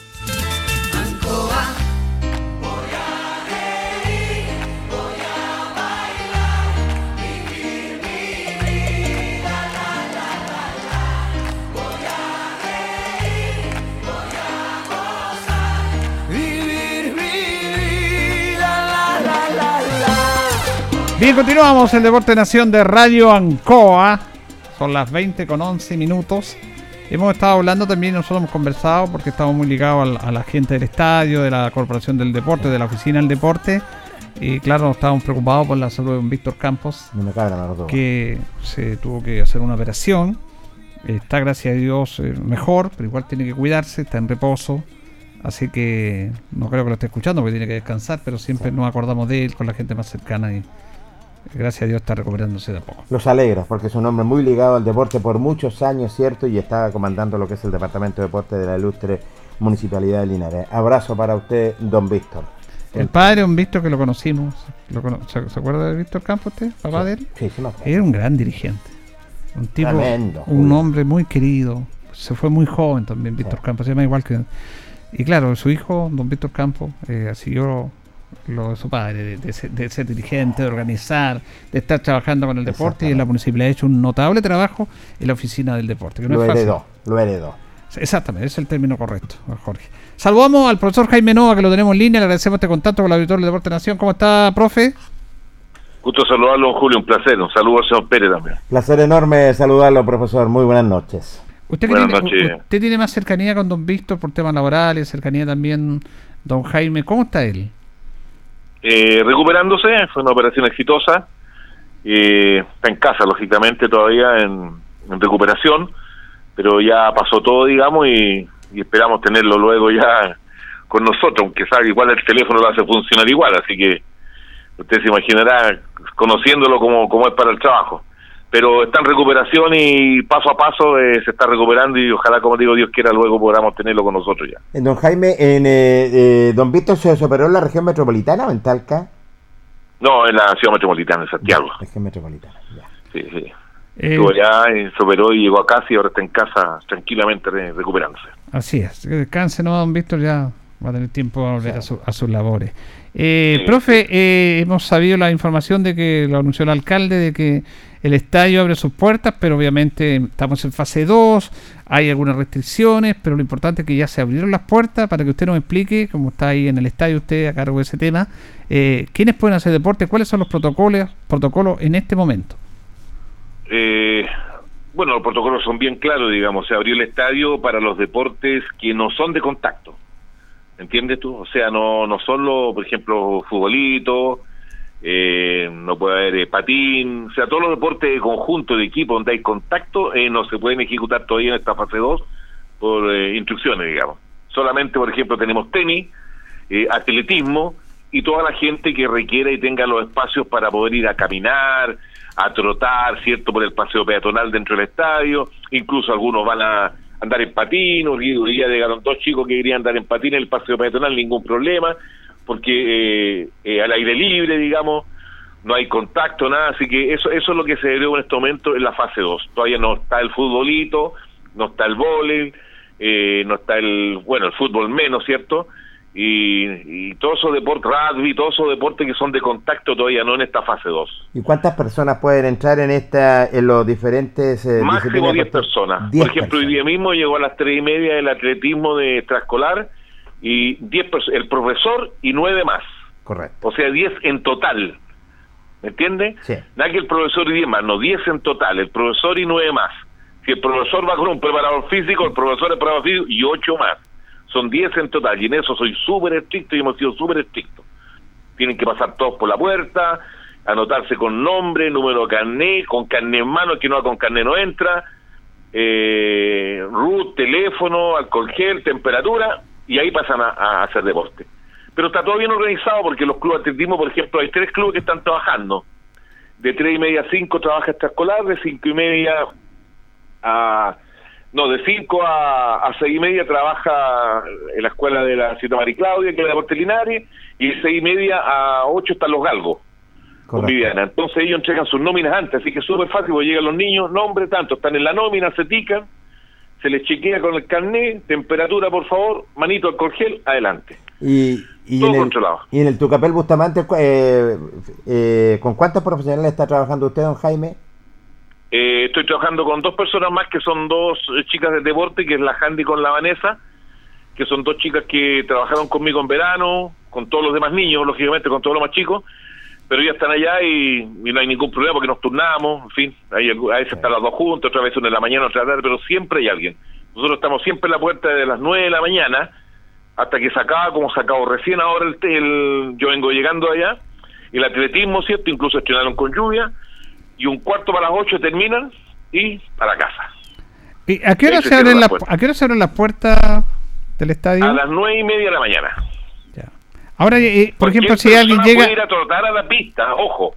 Bien, continuamos el Deporte Nación de Radio Ancoa. Son las 20 con 11 minutos. Hemos estado hablando también, nosotros hemos conversado porque estamos muy ligados a, la gente del estadio, de la Corporación del Deporte, de la Oficina del Deporte. Y claro, estábamos preocupados por la salud de don Víctor Campos, No me cabe la que se tuvo que hacer una operación. Está, gracias a Dios, eh, mejor, pero igual tiene que cuidarse, está en reposo. Así que no creo que lo esté escuchando porque tiene que descansar, pero siempre nos acordamos de él con la gente más cercana y gracias a Dios está recuperándose de a poco. Los alegra, porque es un hombre muy ligado al deporte por muchos años, ¿cierto? Y está comandando lo que es el Departamento de Deporte de la ilustre Municipalidad de Linares. Abrazo para usted, don Víctor. El padre, un Víctor que lo conocimos, lo cono- ¿se, se acuerda de Víctor Campos usted, papá de él? Sí, sí, acuerdo. Era un gran dirigente, un tipo, Tremendo, un Julio. hombre muy querido, se fue muy joven también Víctor Campos, se llama igual que... Y claro, su hijo, don Víctor Campos, eh, siguió lo de su padre, de, de ser, de ser dirigente, de organizar, de estar trabajando con el deporte y en la municipalidad ha hecho un notable trabajo en la oficina del deporte. Que no Lo es fácil. heredó, lo heredó. Exactamente, ese es el término correcto, Jorge. Saludamos al profesor Jaime Nova, que lo tenemos en línea, le agradecemos este contacto con el auditor del Deporte Nación. ¿Cómo está, profe? Gusto saludarlo, don Julio, un placer. Un saludo al señor Pérez también. Placer enorme saludarlo, profesor. Muy buenas noches. Usted, que Buenas tiene, noches. usted tiene más cercanía con don Víctor por temas laborales, cercanía también don Jaime. ¿Cómo está él? Eh, recuperándose, fue una operación exitosa. Eh, está en casa, lógicamente, todavía en, recuperación, pero ya pasó todo, digamos, y, y esperamos tenerlo luego ya con nosotros, aunque sabe igual el teléfono lo hace funcionar igual, así que usted se imaginará conociéndolo como, como es para el trabajo. Pero está en recuperación y paso a paso eh, se está recuperando y ojalá, como digo, Dios quiera, luego podamos tenerlo con nosotros ya. Eh, Don Jaime, en, eh, eh, ¿don Víctor se se operó en la región metropolitana o en Talca? No, en la ciudad metropolitana, en Santiago. Región metropolitana, ya. Sí, sí. Eh, Estuvo allá, y se operó y llegó a casa y ahora está en casa tranquilamente re- recuperándose. Así es, descanse, ¿no, don Víctor? Ya va a tener tiempo a volver a, su- a sus labores. Eh, Sí. Profe, eh, hemos sabido la información de que lo anunció el alcalde, de que el estadio abre sus puertas, pero obviamente estamos en fase 2, hay algunas restricciones, pero lo importante es que ya se abrieron las puertas para que usted nos explique, como está ahí en el estadio usted a cargo de ese tema, eh, quiénes pueden hacer deporte, cuáles son los protocolos, protocolos en este momento. Eh, bueno, los protocolos son bien claros, digamos. Se abrió el estadio para los deportes que no son de contacto. ¿Entiendes tú? O sea, no, no son los, por ejemplo, futbolito, eh, no puede haber eh, patín. O sea, todos los deportes de conjunto, de equipo, donde hay contacto, eh, no se pueden ejecutar todavía en esta fase 2 por eh, instrucciones, digamos. Solamente, por ejemplo, tenemos tenis, eh, atletismo y toda la gente que requiera y tenga los espacios para poder ir a caminar, a trotar, ¿cierto? Por el paseo peatonal dentro del estadio. Incluso algunos van a andar en patín. Hoy día llegaron dos chicos que querían andar en patín en el paseo peatonal, ningún problema, porque eh, eh, al aire libre, digamos, no hay contacto, nada. Así que eso, eso es lo que se dio en este momento en la fase 2. Todavía no está el futbolito, no está el vóley, eh, no está el, bueno, el fútbol menos, ¿cierto? Y, y todos esos deportes, rugby, todos esos deportes que son de contacto todavía no en esta fase 2. ¿Y cuántas personas pueden entrar en esta en los diferentes eh, Máximo disciplinas 10 deportivas? personas. 10 Por ejemplo, hoy día mismo llegó a las 3 y media el atletismo de extraescolar y 10 pers- el profesor y 9 más. Correcto. O sea, 10 en total. ¿Me entiende? Sí. Nada que el profesor y 10 más, no, 10 en total, el profesor y 9 más. Si el profesor va con un preparador físico, el profesor es preparador físico y 8 más. Son 10 en total y en eso soy súper estricto y hemos sido súper estrictos. Tienen que pasar todos por la puerta, anotarse con nombre, número de carnet, con carnet en mano, que no va con carnet no entra, eh, teléfono, alcohol gel, temperatura, y ahí pasan a, a hacer deporte. Pero está todo bien organizado porque los clubes de atletismo, por ejemplo, hay tres clubes que están trabajando. De tres y media a cinco trabaja extraescolar, de cinco y media a... No, de 5 a, a 6 y media trabaja en la escuela de la Cita María Claudia, que es de Deportes Linares, y de 6 y media a 8 están los galgos. con Viviana. Entonces ellos entregan sus nóminas antes, así que es súper fácil, porque llegan los niños, nombre, tanto, están en la nómina, se tican, se les chequea con el carnet, temperatura, por favor, manito al gel, adelante. Y, y, Todo en el, controlado. y en el Tucapel Bustamante, eh, eh, ¿con cuántos profesionales está trabajando usted, don Jaime? Eh, estoy trabajando con dos personas más que son dos eh, chicas de deporte, que es la Handy con la Vanessa, que son dos chicas que trabajaron conmigo en verano, con todos los demás niños, lógicamente con todos los más chicos, pero ya están allá y, y no hay ningún problema porque nos turnamos, en fin, hay, a veces están las dos juntas, otra vez una en la mañana, otra tarde, pero siempre hay alguien. Nosotros estamos siempre en la puerta de las nueve de la mañana hasta que se acaba, como se acabó recién ahora el, el- yo vengo llegando allá, el atletismo, ¿cierto? Incluso estrenaron con lluvia, y un cuarto para las ocho terminan y para casa. ¿Y ¿A qué hora se se abren la. ¿A qué hora se abren las puertas del estadio? A las nueve y media de la mañana. Ahora, eh, por ejemplo, si alguien llega puede ir a trotar a la pista, ojo.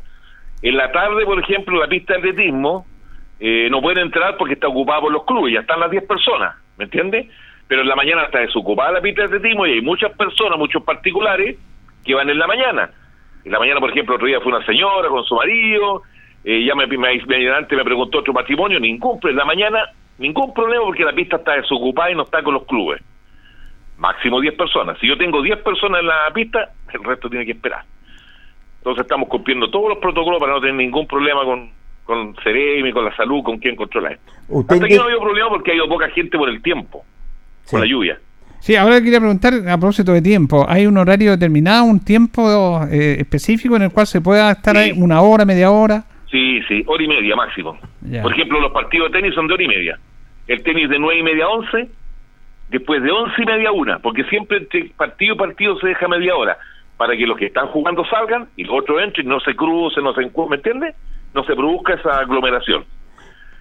En la tarde, por ejemplo, la pista de atletismo eh, no pueden entrar porque está ocupada por los clubes, ya están las 10 personas, ¿me entiendes? Pero en la mañana está desocupada la pista de atletismo y hay muchas personas, muchos particulares, que van en la mañana. En la mañana, por ejemplo, otro día fue una señora con su marido, eh, ya me, me, me- adelante me preguntó otro matrimonio, ningún, en la mañana ningún problema porque la pista está desocupada y no está con los clubes. Máximo 10 personas. Si yo tengo 10 personas en la pista, el resto tiene que esperar. Entonces estamos cumpliendo todos los protocolos para no tener ningún problema con, con Ceremi, con la salud, con quien controla esto. Usted Hasta aquí no ha habido problema porque ha ido poca gente por el tiempo, por la lluvia. Sí, ahora quería preguntar a propósito de tiempo. ¿Hay un horario determinado, un tiempo eh, específico en el cual se pueda estar ahí una hora, media hora? Sí, sí, hora y media máximo. Por ejemplo, los partidos de tenis son de hora y media. El tenis de nueve y media a once, después de once y media a una, porque siempre entre partido y partido se deja media hora, para que los que están jugando salgan y los otros entren, no se crucen, no se encu- ¿me entiendes? No se produzca esa aglomeración.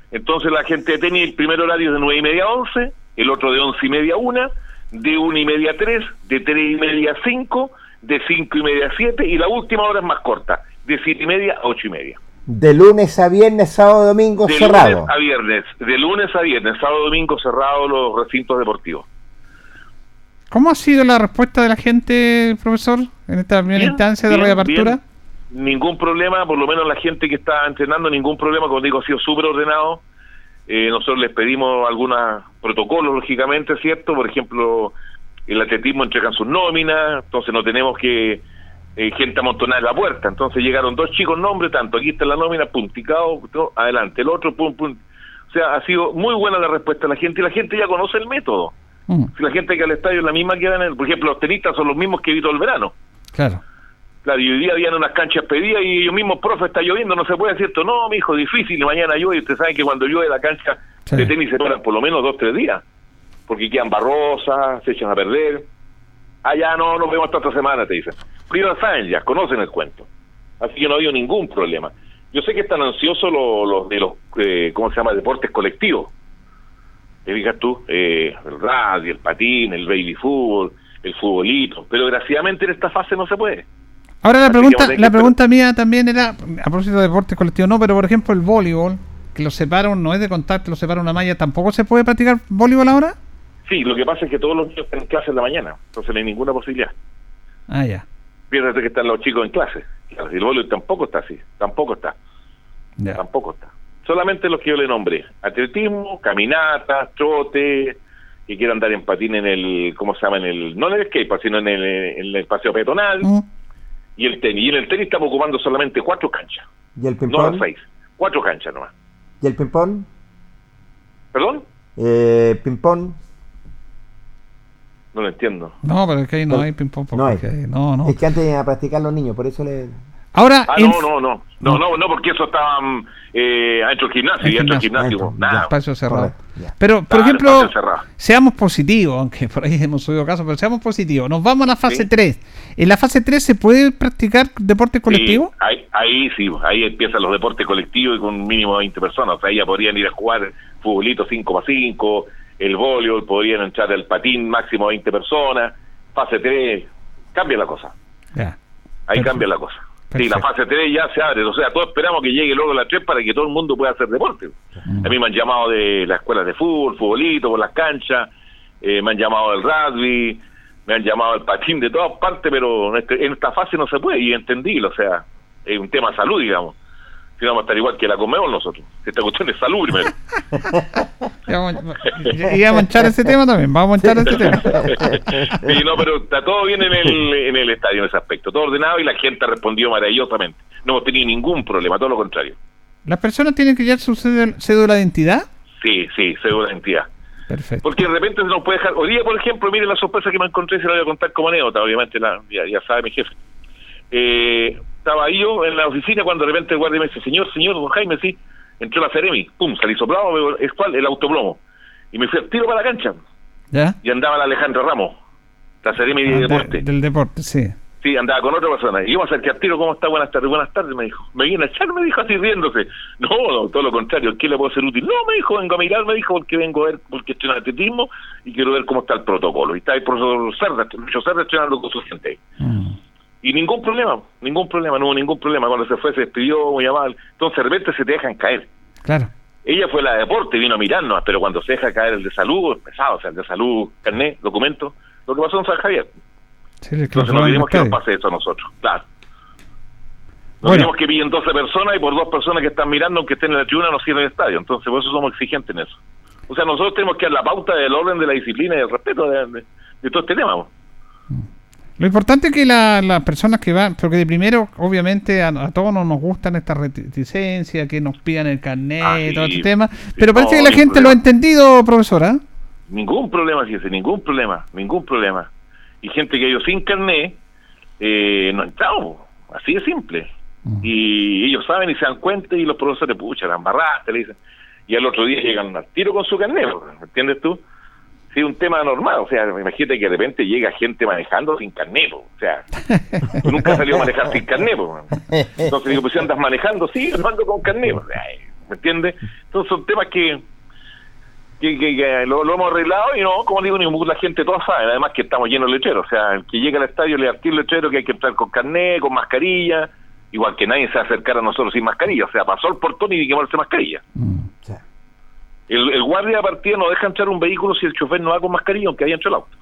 Entonces la gente de tenis, el primer horario es de nueve y media a once, el otro de once y media a una, de una y media a tres, de tres y media a cinco, de cinco y media a siete, y la última hora es más corta, de siete y media a ocho y media. De lunes a viernes, sábado, domingo, De cerrado. lunes a viernes, de lunes a viernes, sábado domingo cerrado los recintos deportivos. ¿Cómo ha sido la respuesta de la gente, profesor, en esta primera Bien, instancia de bien, reapertura? bien. Ningún problema, por lo menos la gente que está entrenando, ningún problema, como digo, ha sido súper ordenado. Eh, nosotros les pedimos algunos protocolos, lógicamente, ¿cierto? Por ejemplo, el atletismo entregan sus nóminas, entonces no tenemos que eh, gente amontonada en la puerta. Entonces llegaron dos chicos, nombre, tanto, aquí está la nómina, pum, picado, todo, adelante, el otro, pum, pum. O sea, ha sido muy buena la respuesta de la gente y la gente ya conoce el método. Mm, Si la gente que al estadio es la misma que en el- por ejemplo, los tenistas son los mismos que vi todo el verano. claro. Claro, y hoy día habían unas canchas pedidas y ellos mismos, profe, está lloviendo, no se puede, ¿cierto? No, mi hijo, difícil, y mañana llueve, y usted sabe que cuando llueve la cancha Sí. de tenis se paran por lo menos dos, tres días, porque quedan barrosas, se echan a perder. Ah, ya no, nos vemos hasta otra semana, te dicen. Ya saben ya, conocen el cuento. Así que no ha habido ningún problema. Yo sé que están ansiosos los, los de los, eh, ¿cómo se llama?, deportes colectivos. Te fijas tú, eh, el radio, el patín, el baby fútbol, el futbolito, pero desgraciadamente en esta fase no se puede. Ahora la Así pregunta, la pregunta mía también era, a propósito de deportes colectivos, no, pero por ejemplo el voleibol, que lo separa, no es de contacto, lo separa una malla, ¿tampoco se puede practicar voleibol ahora? Sí, lo que pasa es que todos los niños están en clase en la mañana, entonces no hay ninguna posibilidad. Ah, ya. Fíjate que están los chicos en clase. Y el voleibol tampoco está así, tampoco está, Ya. tampoco está. Solamente los que yo le nombré, atletismo, caminatas, trote, que quieran andar en patín en el, ¿cómo se llama? En el, no en el skatepark, sino en el, en el espacio peatonal, Mm. y el tenis. Y en el tenis estamos ocupando solamente cuatro canchas, ¿Y el no ping-pong? las seis, cuatro canchas nomás. ¿Y el ping-pong? ¿Perdón? Eh, ping-pong. No lo entiendo. No, pero es que ahí no Pero- hay ping-pong. no hay. porque- No, no. Es que antes iban a practicar los niños, por eso le... Ahora, Ah, no, no, no, no, no, no, porque eso estaban eh, adentro del gimnasio, El dentro gimnasio, gimnasio, nada. espacio cerrado. Correcto. Pero, por Claro, ejemplo, espacio cerrado. seamos positivos, aunque por ahí hemos subido casos, pero seamos positivos. Nos vamos a la fase Sí. 3. ¿En la fase 3 se puede practicar deporte colectivo? Sí, ahí, ahí sí, ahí empiezan los deportes colectivos y con un mínimo de 20 personas. O sea, ya podrían ir a jugar futbolito 5 para 5, el voleibol, podrían entrar al patín máximo 20 personas. Fase 3, cambia la cosa. Ahí Perfecto. cambia la cosa. Sí, la fase 3 ya se abre. O sea, todos esperamos que llegue luego la 3 para que todo el mundo pueda hacer deporte. A mí me han llamado de las escuelas de fútbol, futbolito, por las canchas, eh, me han llamado del rugby, me han llamado el patín de todas partes, pero en, este- en esta fase no se puede, y entendible, o sea, es un tema de salud, digamos. Si vamos a estar igual que la comemos nosotros. Esta cuestión es salud primero. Y vamos a echar ese tema también, vamos a echar ese tema. sí, no, pero está todo bien en el, en el estadio en ese aspecto, todo ordenado y la gente respondió maravillosamente. No hemos tenido ningún problema, todo lo contrario. ¿Las personas tienen que llevar su cédula cédula de identidad? Sí, sí, seguro de identidad. Perfecto. Porque de repente se nos puede dejar. Hoy día, por ejemplo, miren la sorpresa que me encontré, se la voy a contar como anécdota, obviamente, la, ya, ya sabe mi jefe. Eh, estaba ahí yo en la oficina cuando de repente el guardia me dice: Señor, señor, don Jaime, sí. Entró la Ceremi, pum, salí soplado, es cual, el autoplomo. Y me fui al tiro para la cancha. ¿Ya? Y andaba la Alejandra Ramos, la Ceremi de Ah, deporte. del deporte, sí. Sí, andaba con otra persona. Y íbamos a al tiro, ¿cómo está? Buenas tardes, buenas tardes, me dijo. Me viene a echar, me dijo así riéndose. No, no, todo lo contrario, ¿qué le puedo ser útil? No, me dijo, vengo a mirar, me dijo, porque vengo a ver, porque estoy en atletismo y quiero ver cómo está el protocolo. Y está el profesor Cerda, Lucho Cerda entrenando con su gente. Y ningún problema, ningún problema, no hubo ningún problema. Cuando se fue, se despidió muy amable. Entonces, de repente se te dejan caer. Claro. Ella fue la de deporte, vino a mirarnos, pero cuando se deja caer el de salud, es pesado, o sea, el de salud, carnet, documento, lo que pasó en San Javier. Sí, Entonces no queremos que nos pase eso a nosotros, claro. No Bueno. queremos que pillen 12 personas y por dos personas que están mirando, aunque estén en la tribuna, nos cierren el estadio. Entonces, por eso somos exigentes en eso. O sea, nosotros tenemos que dar la pauta del orden, de la disciplina y del respeto de, de- de todo este tema. ¿no? Lo importante es que la- las personas que van, porque de primero, obviamente, a, a todos no nos gustan estas reticencias, que nos pidan el carnet, Ah, sí. todo este tema, pero parece No, que la gente lo ha entendido, profesora. Ningún problema, fíjese, ningún problema, ningún problema. Y gente que ha ido sin carnet, eh, no ha entrado, así de simple. Y ellos saben y se dan cuenta y los profesores, pucha, la embarraste, le dicen. Y al otro día llegan al tiro con su carnet, ¿me entiendes tú? Sí, un tema normal, o sea, imagínate que de repente llega gente manejando sin carnet, po. o sea, tú nunca has salido a manejar sin carnet, po. entonces digo, pues si andas manejando, sí, yo no ando con carnet, po. ¿me entiendes? Entonces son temas que, que, que- que lo, lo hemos arreglado y no, como digo, ni la gente toda sabe, además que estamos llenos de lecheros, o sea, el que llega al estadio le arquea el lechero que hay que entrar con carnet, con mascarilla, igual que nadie se va a acercar a nosotros sin mascarilla, o sea, pasó el portón y hay que ponerse mascarilla. El, el guardia de partida no deja entrar un vehículo si el chofer no va con mascarilla, aunque haya entrado el auto.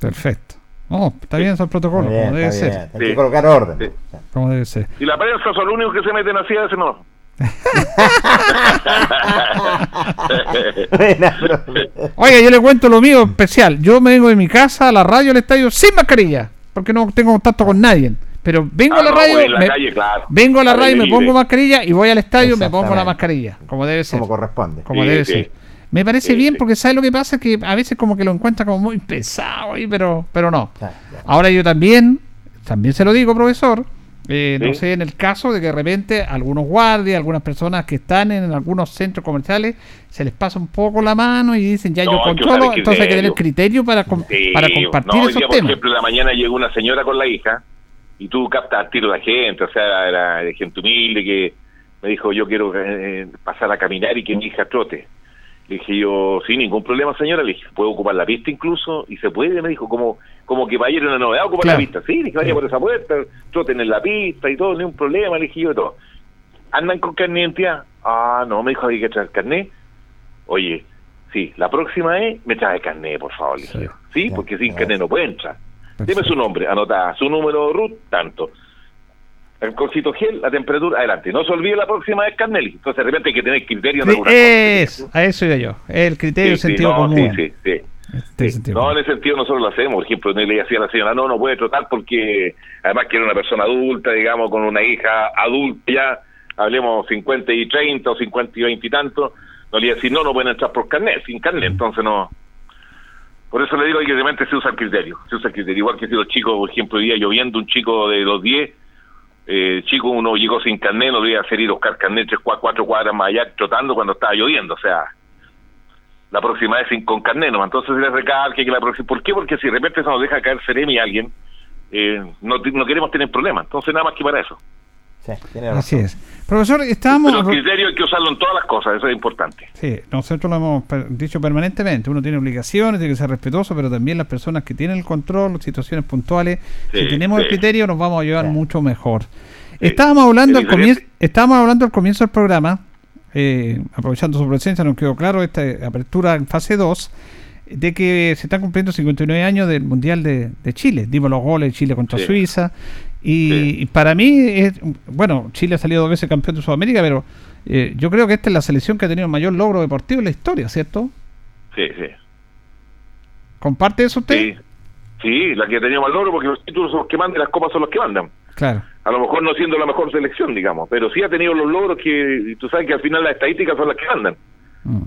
Perfecto. No, está bien ese protocolo, Está bien, como debe ser. bien. Hay que colocar orden. Como debe ser. Y la prensa son los únicos que se meten así, a veces no. Oiga, yo le cuento lo mío especial. Yo me vengo de mi casa a la radio al estadio sin mascarilla, porque no tengo contacto con nadie. Pero vengo Ah, a la no, radio, en la me- calle, claro. vengo a la radio, me pongo mascarilla y voy al estadio, me pongo la mascarilla, como debe ser. Como corresponde. Como Sí, debe sí. ser. Me parece Sí, bien sí. porque sabe lo que pasa que a veces como que lo encuentra como muy pesado ahí, pero pero no. Ya, ya. Ahora yo también, también se lo digo, profesor, eh, no sé, en el caso de que de repente algunos guardias, algunas personas que están en algunos centros comerciales, se les pasa un poco la mano y dicen, ya No, yo controlo, entonces hay que tener criterio. para, com- Sí, para compartir no, hoy esos día, por temas. ejemplo, la mañana llegó una señora con la hija y tú captas tiro de gente, o sea, era gente humilde que me dijo, yo quiero eh, pasar a caminar y que mi hija trote. Le dije yo, sin ningún problema, señora, le dije, ¿puedo ocupar la pista incluso? Y se puede, me dijo, como como que vaya una novedad ocupar Claro. la pista. Sí, le dije, vaya por esa puerta, troten en la pista y todo, ni un problema, le dije yo todo. ¿Andan con carnet de identidad? Ah, no, me dijo, hay que traer carnet. Oye, sí, la próxima es, me trae carnet, por favor, le dije Sí. porque sin ya. carnet no puede entrar. Perfecto. su nombre, anota su número root, tanto. El colcito gel, la temperatura, adelante. No se olvide la próxima vez carnet. Entonces, de repente hay que tener criterio en Sí, es, a eso iba yo. El criterio Sí, sí, sentido no, común. Sí, sí, sí. Este sentido No, en ese sentido nosotros lo hacemos. Por ejemplo, le decía a la señora, no, no puede trotar porque además que era una persona adulta, digamos, con una hija adulta ya, hablemos 50 y 30 o 50 y 20 y tanto, no le iba a decir, no, no pueden entrar por carnet, sin carnet, entonces no. Por eso le digo que realmente se usa el criterio, se usa el criterio. Igual que si los chicos, por ejemplo, hoy día lloviendo, un chico de los 10, eh, chico uno llegó sin carnet, no le iba a hacer ir a buscar carnet tres, cua- cuatro cuadras más allá trotando cuando estaba lloviendo, o sea, la próxima vez sin con carnet, ¿no? entonces se les recalque que la próxima, ¿por qué? Porque si de repente se nos deja caer Ceremi a alguien, eh, no, no queremos tener problemas, entonces nada más que para eso. Sí, tiene razón. Así es. Profesor, estábamos... Pero el criterio hay que usarlo en todas las cosas, eso es importante. Sí, nosotros lo hemos dicho permanentemente. Uno tiene obligaciones, tiene que ser respetuoso, pero también las personas que tienen el control, situaciones puntuales, Sí, si tenemos el criterio nos vamos a llevar Sí. mucho mejor. Estábamos hablando al comienzo, estábamos hablando al comienzo del programa, eh, aprovechando su presencia, nos quedó claro esta apertura en fase 2, de que se están cumpliendo 59 años del Mundial de, de Chile. Dimos los goles de Chile contra Sí. Suiza Y, y para mí, es, bueno, Chile ha salido dos veces campeón de Sudamérica, pero eh, yo creo que esta es la selección que ha tenido el mayor logro deportivo en la historia, ¿cierto? Sí, sí. ¿Comparte eso usted? Sí, sí la que ha tenido más logro porque los títulos son los que mandan y las copas son los que mandan. Claro. A lo mejor no siendo la mejor selección, digamos, pero sí ha tenido los logros que tú sabes que al final las estadísticas son las que mandan. Mm.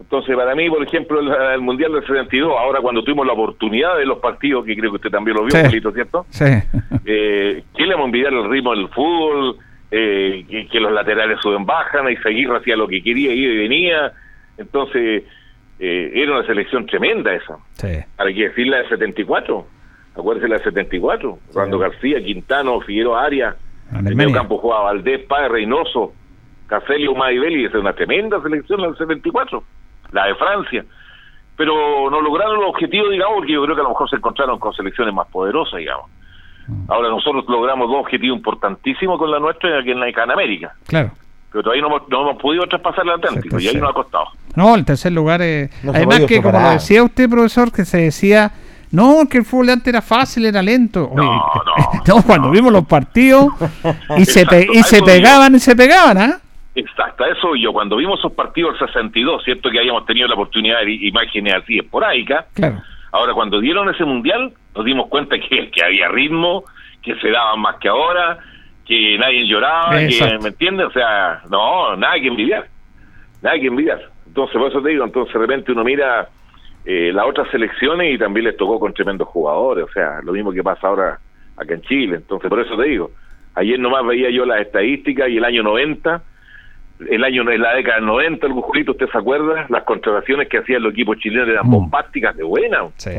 Entonces, para mí, por ejemplo, el, el Mundial del 72, ahora cuando tuvimos la oportunidad de los partidos, que creo que usted también lo vio, Sí. ¿cierto? Sí. Eh, ¿Qué le vamos a envidiar el ritmo del fútbol? Eh, que, que los laterales suben, bajan, y seguir hacía lo que quería, iba y venía. Entonces, eh, era una selección tremenda esa. sí. Hay que decir la de 74. Acuérdese la de 74. Cuando García, Quintano, Figueroa Arias. En el medio campo jugaba Valdés, Páez, Reynoso, Caselio, Maibeli. Esa es una tremenda selección la del 74. La de Francia. Pero no lograron el objetivo, digamos, porque yo creo que a lo mejor se encontraron con selecciones más poderosas, digamos. Ahora nosotros logramos dos objetivos importantísimos con la nuestra aquí en la en América. Claro. Pero todavía no hemos, no hemos podido traspasar el Atlántico y ahí nos ha costado. No, el tercer lugar es... No se ha Además que, como lo superar. decía usted, profesor, que se decía... No, que el fútbol de antes era fácil, era lento. Oye, No, no, cuando vimos los partidos y se, pe- y se pegaban y se pegaban, ¿ah? Exacto, eso yo. Cuando vimos esos partidos del 62, cierto que habíamos tenido la oportunidad de imágenes así esporádicas. Claro. Ahora, cuando dieron ese mundial, nos dimos cuenta que, que había ritmo, que se daban más que ahora, que nadie lloraba, que. ¿me entiendes? O sea, no, nada que envidiar. Nada que envidiar. Entonces, por eso te digo, entonces de repente uno mira eh, las otras selecciones y también les tocó con tremendos jugadores. O sea, lo mismo que pasa ahora acá en Chile. Entonces, por eso te digo, ayer nomás veía yo las estadísticas y el año 90 el año en la década del 90, el Julito, ¿usted se acuerda? Las contrataciones que hacían los equipos chilenos eran Mm. bombásticas de buena. Sí.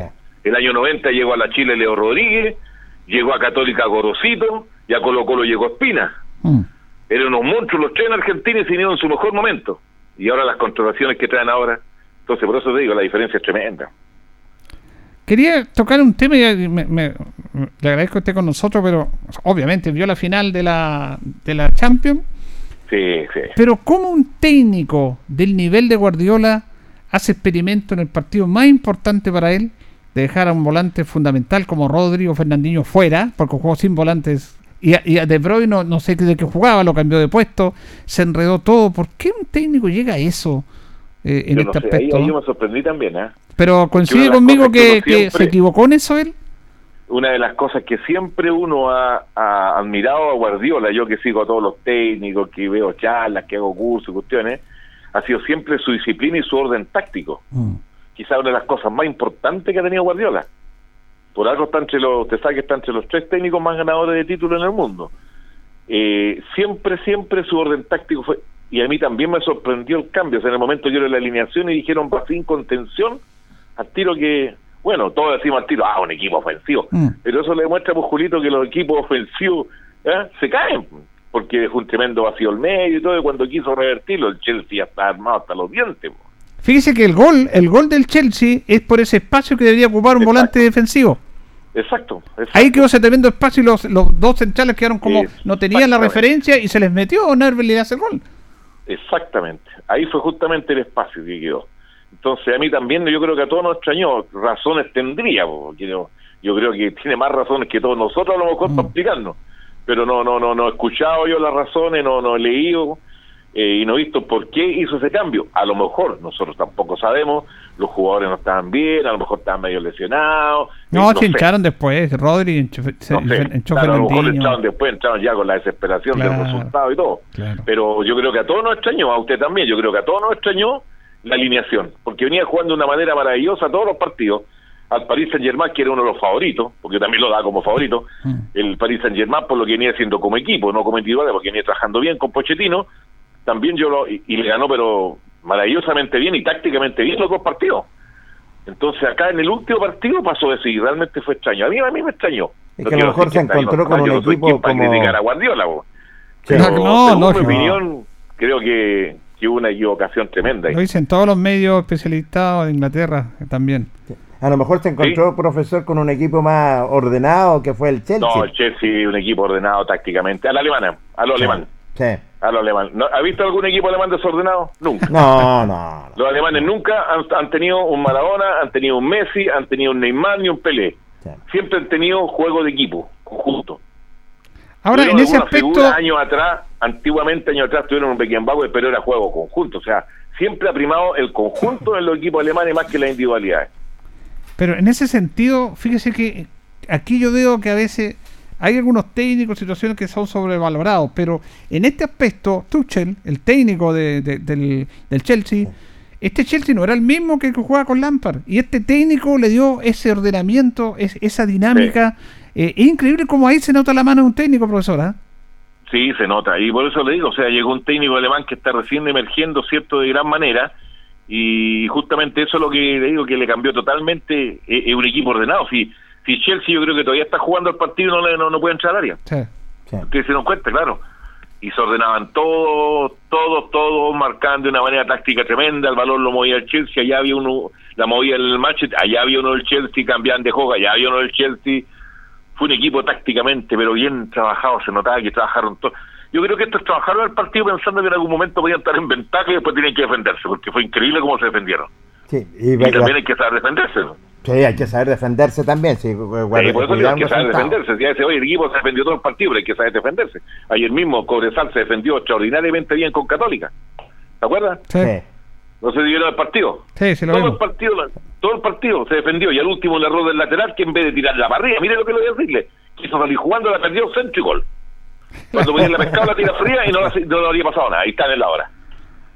El año 90 llegó a la Chile Leo Rodríguez, llegó a Católica Gorosito, y a Colo Colo llegó Espina. Mm. Eran unos monstruos los tres en Argentina y se vinieron en su mejor momento. Y ahora las contrataciones que traen ahora. Entonces, por eso te digo, la diferencia es tremenda. Quería tocar un tema y me- me- le agradezco que esté con nosotros, pero obviamente vio la final de la, de la Champions. Sí, sí. Pero ¿cómo un técnico del nivel de Guardiola hace experimento en el partido más importante para él de dejar a un volante fundamental como Rodri o Fernandinho fuera, porque jugó sin volantes y a, y a De Bruyne no, no sé de qué jugaba, lo cambió de puesto, se enredó todo. ¿Por qué un técnico llega a eso eh, en Yo este no sé, aspecto? ahí yo me sorprendí también, ¿eh? Pero coincide conmigo que que, se equivocó en eso él. Una de las cosas que siempre uno ha, ha admirado a Guardiola, yo que sigo a todos los técnicos, que veo charlas, que hago cursos, y cuestiones, ha sido siempre su disciplina y su orden táctico. Quizá una de las cosas más importantes que ha tenido Guardiola. Por algo está entre los, usted sabe que está entre los tres técnicos más ganadores de títulos en el mundo. Eh, siempre, siempre su orden táctico fue, y a mí también me sorprendió el cambio. O sea, en el momento yo era la alineación y dijeron va sin contención, al tiro que, bueno, todos decimos al tiro, ah, un equipo ofensivo. Mm. Pero eso le demuestra, pues, Julito, que los equipos ofensivos ¿eh? se caen, porque dejó un tremendo vacío al medio y todo, y cuando quiso revertirlo, el Chelsea ya está armado hasta los dientes. Fíjese que el gol, el gol del Chelsea es por ese espacio que debería ocupar un volante defensivo. Exacto. exacto. Ahí quedó ese tremendo espacio y los, los dos centrales quedaron como no tenían la referencia y se les metió Nervel y le hace el gol. Exactamente. Ahí fue justamente el espacio que quedó. Entonces, a mí también, yo creo que a todos nos extrañó. Razones tendría, po, porque yo, yo creo que tiene más razones que todos nosotros, a lo mejor, para explicarnos. Pero no, no, no, no he escuchado yo las razones, no, no he leído eh, y no he visto por qué hizo ese cambio. A lo mejor, nosotros tampoco sabemos, los jugadores no estaban bien, a lo mejor estaban medio lesionados. No, eh, se hincharon después. Rodri enchó, se- No sé, enchó claro, a lo mejor entraron después, entraron ya con la desesperación Claro. del resultado y todo. Claro. Pero yo creo que a todos nos extrañó, a usted también, yo creo que a todos nos extrañó la alineación, porque venía jugando de una manera maravillosa todos los partidos. Al Paris Saint Germain, que era uno de los favoritos, porque también lo da como favorito, Mm. el Paris Saint Germain por lo que venía haciendo como equipo, no como individual, porque venía trabajando bien con Pochettino, también yo lo, y, y le ganó, pero maravillosamente bien y tácticamente bien los dos partidos. Entonces acá en el último partido pasó eso y realmente fue extraño. A mí, a mí me extrañó. Es No que a lo mejor se encontró con un no equipo para como- criticar a Guardiola. Pero, No, según lógico. mi opinión, creo que, que hubo una equivocación tremenda. ahí. Lo dicen todos los medios especializados de Inglaterra eh, también. A lo mejor se encontró, profesor, con un equipo más ordenado que fue el Chelsea. No, el Chelsea un equipo ordenado tácticamente. A la alemana, a lo alemán. Sí. A lo alemán. ¿No, ¿Ha visto algún equipo alemán desordenado? Nunca. No, no. Los alemanes nunca han, han tenido un Maradona, han tenido un Messi, han tenido un Neymar ni un Pelé. Sí. Siempre han tenido juego de equipo, conjunto. Ahora, en ese aspecto, figuras años atrás, antiguamente años atrás tuvieron un Beckenbauer, pero era juego conjunto. O sea, siempre ha primado el conjunto en los equipos alemanes más que las individualidades. pero en ese sentido, fíjese que aquí yo veo que a veces hay algunos técnicos, situaciones que son sobrevalorados, pero en este aspecto, Tuchel, el técnico de- de- del, del Chelsea, este Chelsea no era el mismo que el que juega con Lampard, y este técnico le dio ese ordenamiento, es- esa dinámica. Eh, es increíble cómo ahí se nota la mano de un técnico, profesora. Sí, se nota. Y por eso le digo, o sea, llegó un técnico alemán que está recién emergiendo, ¿cierto?, de gran manera. Y justamente eso es lo que le digo, que le cambió totalmente. eh, Es un equipo ordenado. Si, si Chelsea yo creo que todavía está jugando el partido, no, le- no, no puede entrar al área. Ustedes se dieron cuenta, claro. Y se ordenaban todos, todos, todos, marcando de una manera táctica tremenda. El balón lo movía el Chelsea, allá había uno, la movía el Manchester, allá había uno del Chelsea, cambiaban de juego, allá había uno del Chelsea. Fue un equipo tácticamente, pero bien trabajado, se notaba que trabajaron todos. Yo creo que estos trabajaron el partido pensando que en algún momento podían estar en ventaja y después tenían que defenderse, porque fue increíble cómo se defendieron. Sí, y, Y también hay que saber defenderse. ¿no? sí, hay que saber defenderse también. Sí, Sí, por eso hay que saber resultado. defenderse. Si ese, oye, el equipo se defendió todo el partido, pero hay que saber defenderse. Ayer mismo Cobresal se defendió extraordinariamente bien con Católica. ¿Te acuerdas? Sí. No se dieron el partido. Sí, sí, lo todo el partido, todo el partido se defendió y al último el error del lateral que en vez de tirar la barriga, mire lo que le voy a decirle, quiso salir jugando, la perdió centro y gol. Cuando venía la pescado la tira fría y no, la- no le habría pasado nada, ahí está en la hora.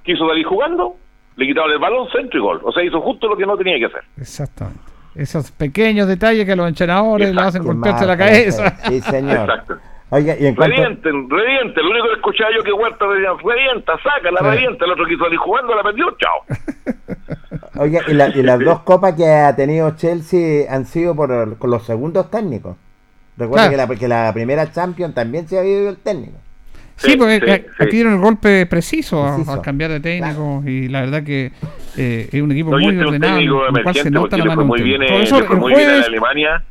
Quiso salir jugando, le quitaron el balón, centro y gol. O sea, hizo justo lo que no tenía que hacer. Exactamente. Esos pequeños detalles que a los entrenadores lo hacen golpearse la cabeza. Sí, señor. Exacto. Oiga, y en cuanto, Revienten, revienten. Lo único que escuchaba yo que Huerta decía, revienta, saca, la Sí. revienta. El otro quiso salir jugando, la perdió, chao. oiga, y, la- y las dos copas que ha tenido Chelsea han sido por el- con los segundos técnicos. Recuerda Claro. que, la, que la primera Champions también se ha ido el técnico. Sí, porque sí, a- sí. aquí dieron el golpe preciso, al cambiar de técnico y la verdad que eh, es un equipo No, muy este ordenado, técnico en el cual se emergente nota la mano muy bien, le fue el muy bien en jueves- Alemania.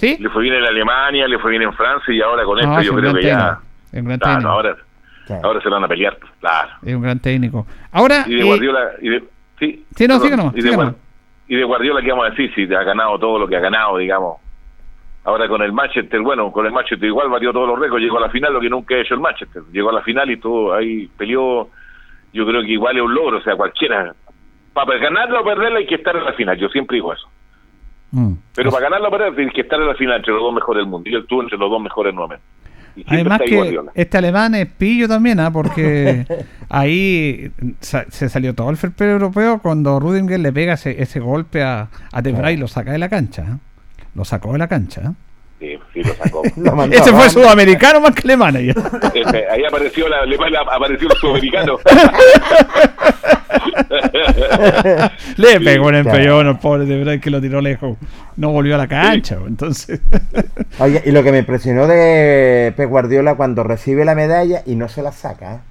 ¿Sí? Le fue bien en Alemania, le fue bien en Francia y ahora con No, esto yo creo que ya... técnico, es un gran Claro, técnico. ahora, ahora se lo van a pelear, claro. Es un gran técnico. Ahora, Y de eh, Guardiola... Y de, sí, Sí, no, perdón, de, y de Guardiola, ¿qué vamos a decir? Si ha ganado todo lo que ha ganado, digamos. Ahora con el Manchester, bueno, con el Manchester igual batió todos los récords, llegó a la final, lo que nunca ha hecho el Manchester. Llegó a la final y todo ahí peleó, yo creo que igual es un logro, o sea, cualquiera. Para ganarla o perderla hay que estar en la final, yo siempre digo eso. Mm. Pero para ganarla o perderla tienes que estar en la final entre los dos mejores del mundo. Y él estuvo entre los dos mejores nuevamente. Además que Guardiola. este alemán es pillo también, ¿ah? porque ahí sa- se salió todo el fair play europeo cuando Rudinger le pega ese, ese golpe a, a De Vrij y lo saca de la cancha. ¿ah? Lo sacó de la cancha. ¿ah? Sí, sí, lo sacó. Lo mandó Ese fue sudamericano más que alemán. Este, ahí apareció la apareció el sudamericano. Le pegó un empellón al pobre De Vrij que lo tiró lejos. No volvió a la cancha. Entonces, Oiga, y lo que me impresionó de Pep Guardiola cuando recibe la medalla y no se la saca.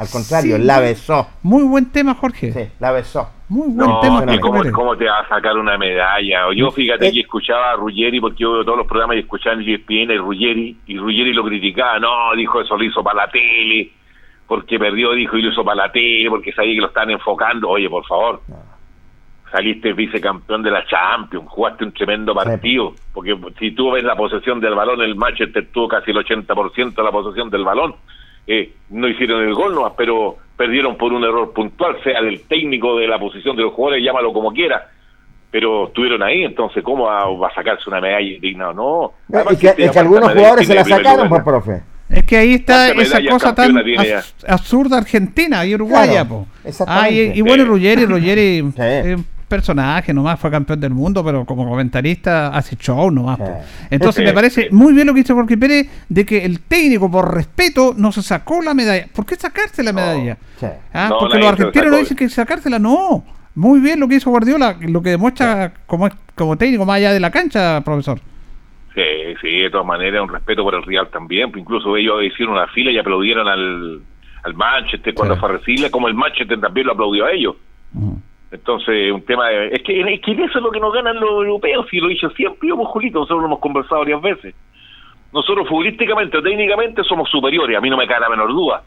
¿Eh? Al contrario, Sí. la besó. muy buen tema, Jorge. Sí, la besó. Muy buen No, tema. que Jorge ¿cómo, te va a sacar una medalla? Yo fíjate que escuchaba a Ruggeri, porque yo veo todos los programas y escuchaba en ESPN y Ruggeri, y Ruggeri lo criticaba, no, dijo eso lo hizo para la tele, porque perdió, dijo, y lo hizo para la tele, porque sabía que lo estaban enfocando. Oye, por favor, saliste vicecampeón de la Champions, jugaste un tremendo partido, porque si tú ves la posesión del balón, el Manchester tuvo casi el 80% de la posesión del balón, eh, no hicieron el gol nomás, pero perdieron por un error puntual, sea del técnico, de la posición de los jugadores, llámalo como quiera, pero estuvieron ahí, entonces ¿cómo va, va a sacarse una medalla digna? No, No, Además y que, algunos jugadores se la sacaron, lugar. pues, profe. Es que ahí está ¿Cuántas esa cosa tan absurda Argentina y Uruguaya, Claro, po. exactamente. Ah, y, y bueno. Ruggeri, Ruggeri Sí. Personaje nomás, fue campeón del mundo, pero como comentarista hace show nomás. Sí. Entonces me parece muy bien lo que hizo Jorge Pérez de que el técnico, por respeto, no se sacó la medalla. ¿Por qué sacarse la medalla? Ah, No, porque los argentinos no dicen que sacársela, no. Muy bien lo que hizo Guardiola, lo que demuestra como, como técnico más allá de la cancha, profesor. Sí, sí, de todas maneras, un respeto por el Real también. pues incluso ellos hicieron una fila y aplaudieron al, al Manchester cuando Sí. fue a recibirle, como el Manchester también lo aplaudió a ellos. Entonces, un tema de... Es que, es que eso es lo que nos ganan los europeos, y lo he dicho siempre, yo, pues, Julito, nosotros lo hemos conversado varias veces. Nosotros futbolísticamente o técnicamente somos superiores, a mí no me cae la menor duda.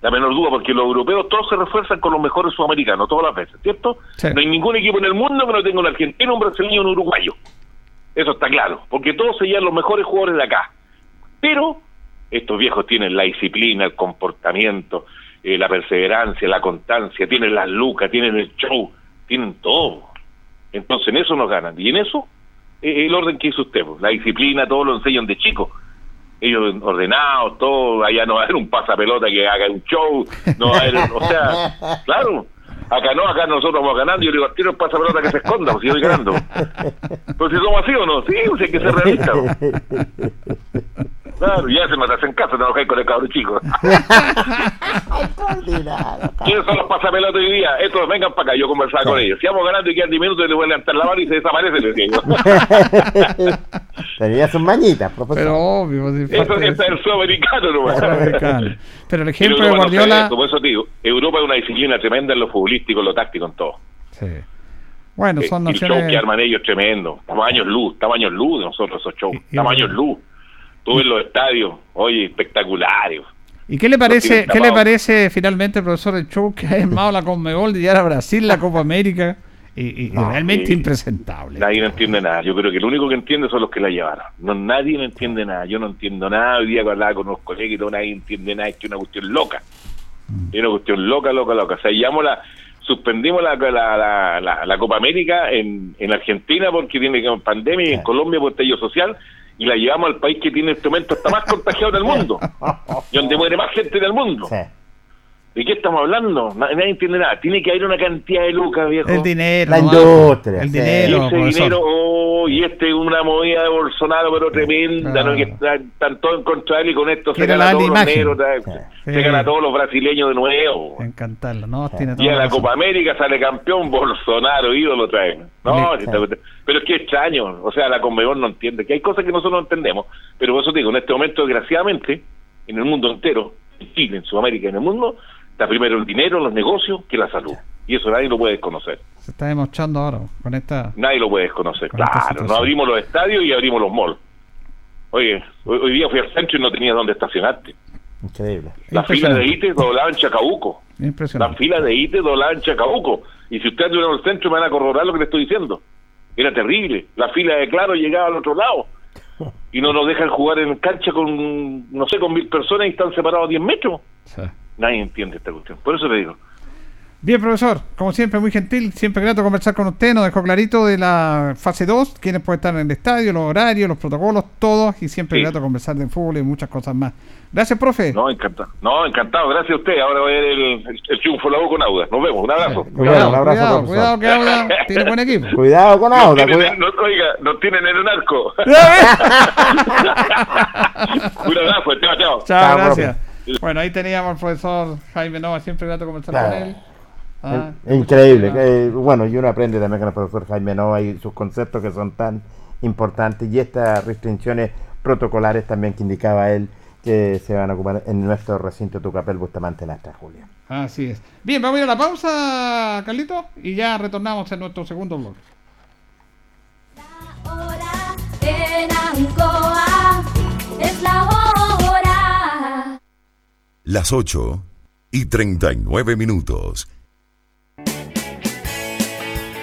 La menor duda, porque los europeos todos se refuerzan con los mejores sudamericanos, todas las veces, ¿cierto? Sí. No hay ningún equipo en el mundo que no tenga un argentino, un brasileño y un uruguayo. Eso está claro, porque todos se llevan los mejores jugadores de acá. Pero Estos viejos tienen la disciplina, el comportamiento, eh, la perseverancia, la constancia, tienen las lucas, tienen el show, tienen todo. Entonces en eso nos ganan. Y en eso, eh, el orden que hizo usted, pues, la disciplina, todo lo enseñan de chicos. Ellos ordenados, todo, allá no va a haber un pasapelota que haga un show, no va a haber, o sea, claro, acá no, acá nosotros vamos ganando, y yo digo, tiro el pasapelota que se esconda, pues si yo voy ganando. Pues si somos así o no, sí, pues hay que ser realista. pues. Claro, ya se matas en casa, no con el cabro chico. ¿Quiénes son los pasapelotas hoy día? Estos vengan para acá, yo conversaba con ellos. Si vamos ganando y quedan 10 minutos, le voy a levantar la mano y se desaparece, les digo. Tenía sus mañitas, profesor. Pero obvio, si Eso es el sudamericano nomás. Pero el ejemplo Pero de no Guardiola. por eso digo, Europa es una disciplina tremenda en lo futbolístico, en lo táctico, en todo. Sí. Bueno, Eh, son y el show naciones. que arman ellos es tremendo. Estamos a años luz, estamos a años luz de nosotros esos shows. Estamos a años luz. Tú en los estadios, oye, espectaculares. ¿Y qué le parece, qué le parece finalmente, profesor, el show que ha armado la Conmebol de llegar a Brasil, la Copa América? Y, y- y No, realmente impresentable. Nadie no entiende nada. Yo creo que el único que entiende son los que la llevaron. No, nadie no entiende nada. Yo no entiendo nada. Hoy día que hablaba con unos colegas y todo, nadie entiende nada. Es que es una cuestión loca. Es una cuestión loca, loca, loca. O sea, la, suspendimos la, la, la, la- Copa América en, en Argentina porque tiene que- pandemia y en Colombia por estallido social y la llevamos al país que tiene este momento está más contagiado del mundo y donde muere más gente del mundo. ¿De qué estamos hablando? Na- Nadie entiende nada. Tiene que haber una cantidad de lucas, viejo. El dinero. La industria, El sí. dinero. Y ese profesor. dinero, oh, y este es una movida de Bolsonaro, pero tremenda, Claro. ¿no? Que está- están todos en contra de él y con esto se gana a todos los negros, Sí. se gana a todos los brasileños de nuevo. Encantarlo, ¿no? Tiene Y en la. Copa América sale campeón Bolsonaro, ídolo otra vez. No, Sí. pero es que extraño, o sea, la Conmebol no entiende, que hay cosas que nosotros no entendemos, pero por eso te digo, en este momento, desgraciadamente, en el mundo entero, en Chile, en Sudamérica, en el mundo, está primero el dinero, los negocios, que la salud. Y eso nadie lo puede desconocer. Se está demostrando ahora con esta. Nadie lo puede desconocer. Claro, no abrimos los estadios y abrimos los malls. Oye, hoy, hoy día fui al centro y no tenías dónde estacionarte. Increíble. Las filas de ITE doblaban Chacabuco. Las filas de ITE doblaban Chacabuco. Y si ustedes estuvieron en el centro me van a corroborar lo que le estoy diciendo. Era terrible. La fila de Claro llegaba al otro lado. Y no nos dejan jugar en cancha con, no sé, con mil personas y están separados a 10 metros. Sí. Nadie entiende esta cuestión. Por eso te digo. Bien, profesor, como siempre, muy gentil, siempre grato conversar con usted. Nos dejó clarito de la fase 2, quiénes pueden estar en el estadio, los horarios, los protocolos, todos. Y siempre Sí. grato conversar de fútbol y muchas cosas más. Gracias, profe. No, encantado. No, encantado. Gracias a usted. Ahora voy a ver el, el, triunfo de la U con Auda. Nos vemos. Un abrazo. Cuidado, un abrazo, cuidado, cuidado que Auda tiene buen equipo. Cuidado con Auda, Nos tienen- no- oiga, nos tienen en un arco. un abrazo. Chao, chao. Chao, Chao, gracias. Bueno, ahí teníamos al profesor Jaime Nova, siempre grato conversar Claro. con él. Ah, Increíble. que, bueno, y uno aprende también con el profesor Jaime Nova y sus conceptos que son tan importantes y estas restricciones protocolares también que indicaba él que se van a ocupar en nuestro recinto Tucapel Bustamante Lastra, Julia. Así es. Bien, vamos a ir a la pausa, Carlito, y ya retornamos en nuestro segundo blog. Hora en Ancoa es la hora. Las 8 y 39 minutos.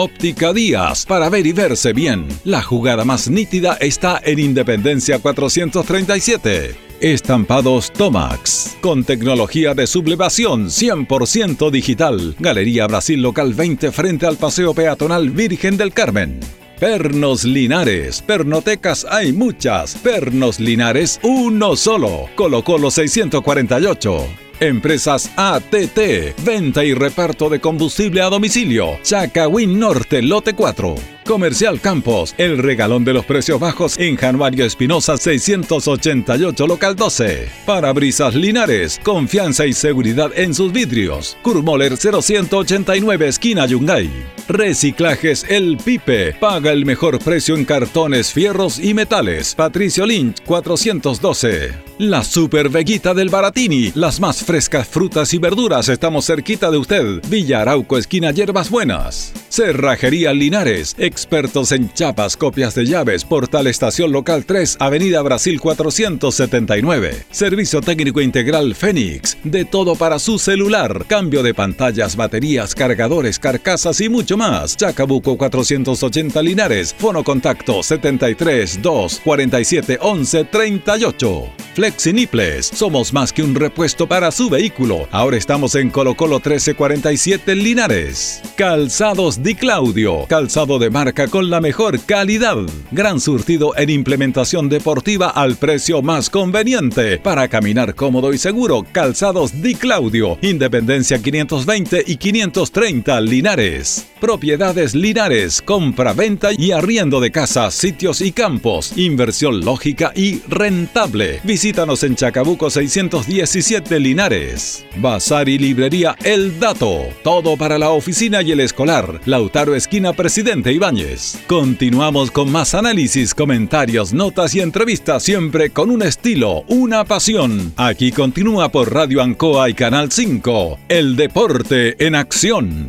Óptica Díaz, para ver y verse bien. La jugada más nítida está en Independencia 437. Estampados Tomax, con tecnología de sublevación 100% digital. Galería Brasil Local 20 frente al Paseo Peatonal Virgen del Carmen. Pernos Linares. Pernotecas hay muchas. Pernos Linares, uno solo. Colo Colo 648. Empresas ATT, venta y reparto de combustible a domicilio. Chacawin Norte, lote 4. Comercial Campos, el regalón de los precios bajos en Januario Espinosa 688 local 12. Parabrisas Linares, confianza y seguridad en sus vidrios. Kurmoller 0189 esquina Yungay. Reciclajes El Pipe, paga el mejor precio en cartones, fierros y metales. Patricio Lynch 412. La Super Veguita del Baratini, las más frescas frutas y verduras, estamos cerquita de usted. Villa Arauco, esquina Hierbas Buenas. Cerrajería Linares, expertos en chapas, copias de llaves, Portal Estación Local 3, Avenida Brasil 479. Servicio técnico integral Fénix, de todo para su celular, cambio de pantallas, baterías, cargadores, carcasas y mucho más. Chacabuco 480 Linares, fono contacto 73 2 47 11 38. Flexiniples, somos más que un repuesto para su vehículo. Ahora estamos en Colo Colo 1347 Linares. Calzados Di Claudio, calzado de marca con la mejor calidad. Gran surtido en implementación deportiva al precio más conveniente. Para caminar cómodo y seguro, Calzados Di Claudio, Independencia 520 y 530 Linares. Propiedades Linares, compra-venta y arriendo de casas, sitios y campos. Inversión lógica y rentable. Visítanos en Chacabuco 617 Linares. Bazar y librería El Dato. Todo para la oficina y el escolar. Lautaro Esquina Presidente Ibáñez. Continuamos con más análisis, comentarios, notas y entrevistas, siempre con un estilo, una pasión. Aquí continúa por Radio Ancoa y Canal 5. El deporte en acción.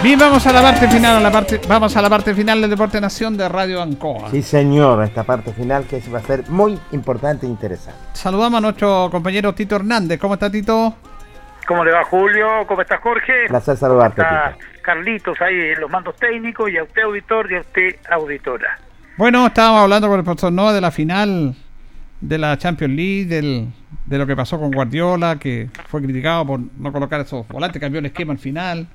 Bien, vamos a la parte final, a la parte, vamos a la parte final del Deporte Nación de Radio Ancoa. Sí, señor, esta parte final que va a ser muy importante e interesante. Saludamos a nuestro compañero Tito Hernández. ¿Cómo está Tito? ¿Cómo le va Julio? ¿Cómo está Jorge? Placer saludarte, Está Tito. Carlitos ahí en los mandos técnicos y a usted auditor y a usted auditora. Bueno, estábamos hablando con el profesor Noa de la final de la Champions League, del, de lo que pasó con Guardiola, que fue criticado por no colocar esos volantes, cambió el esquema al final.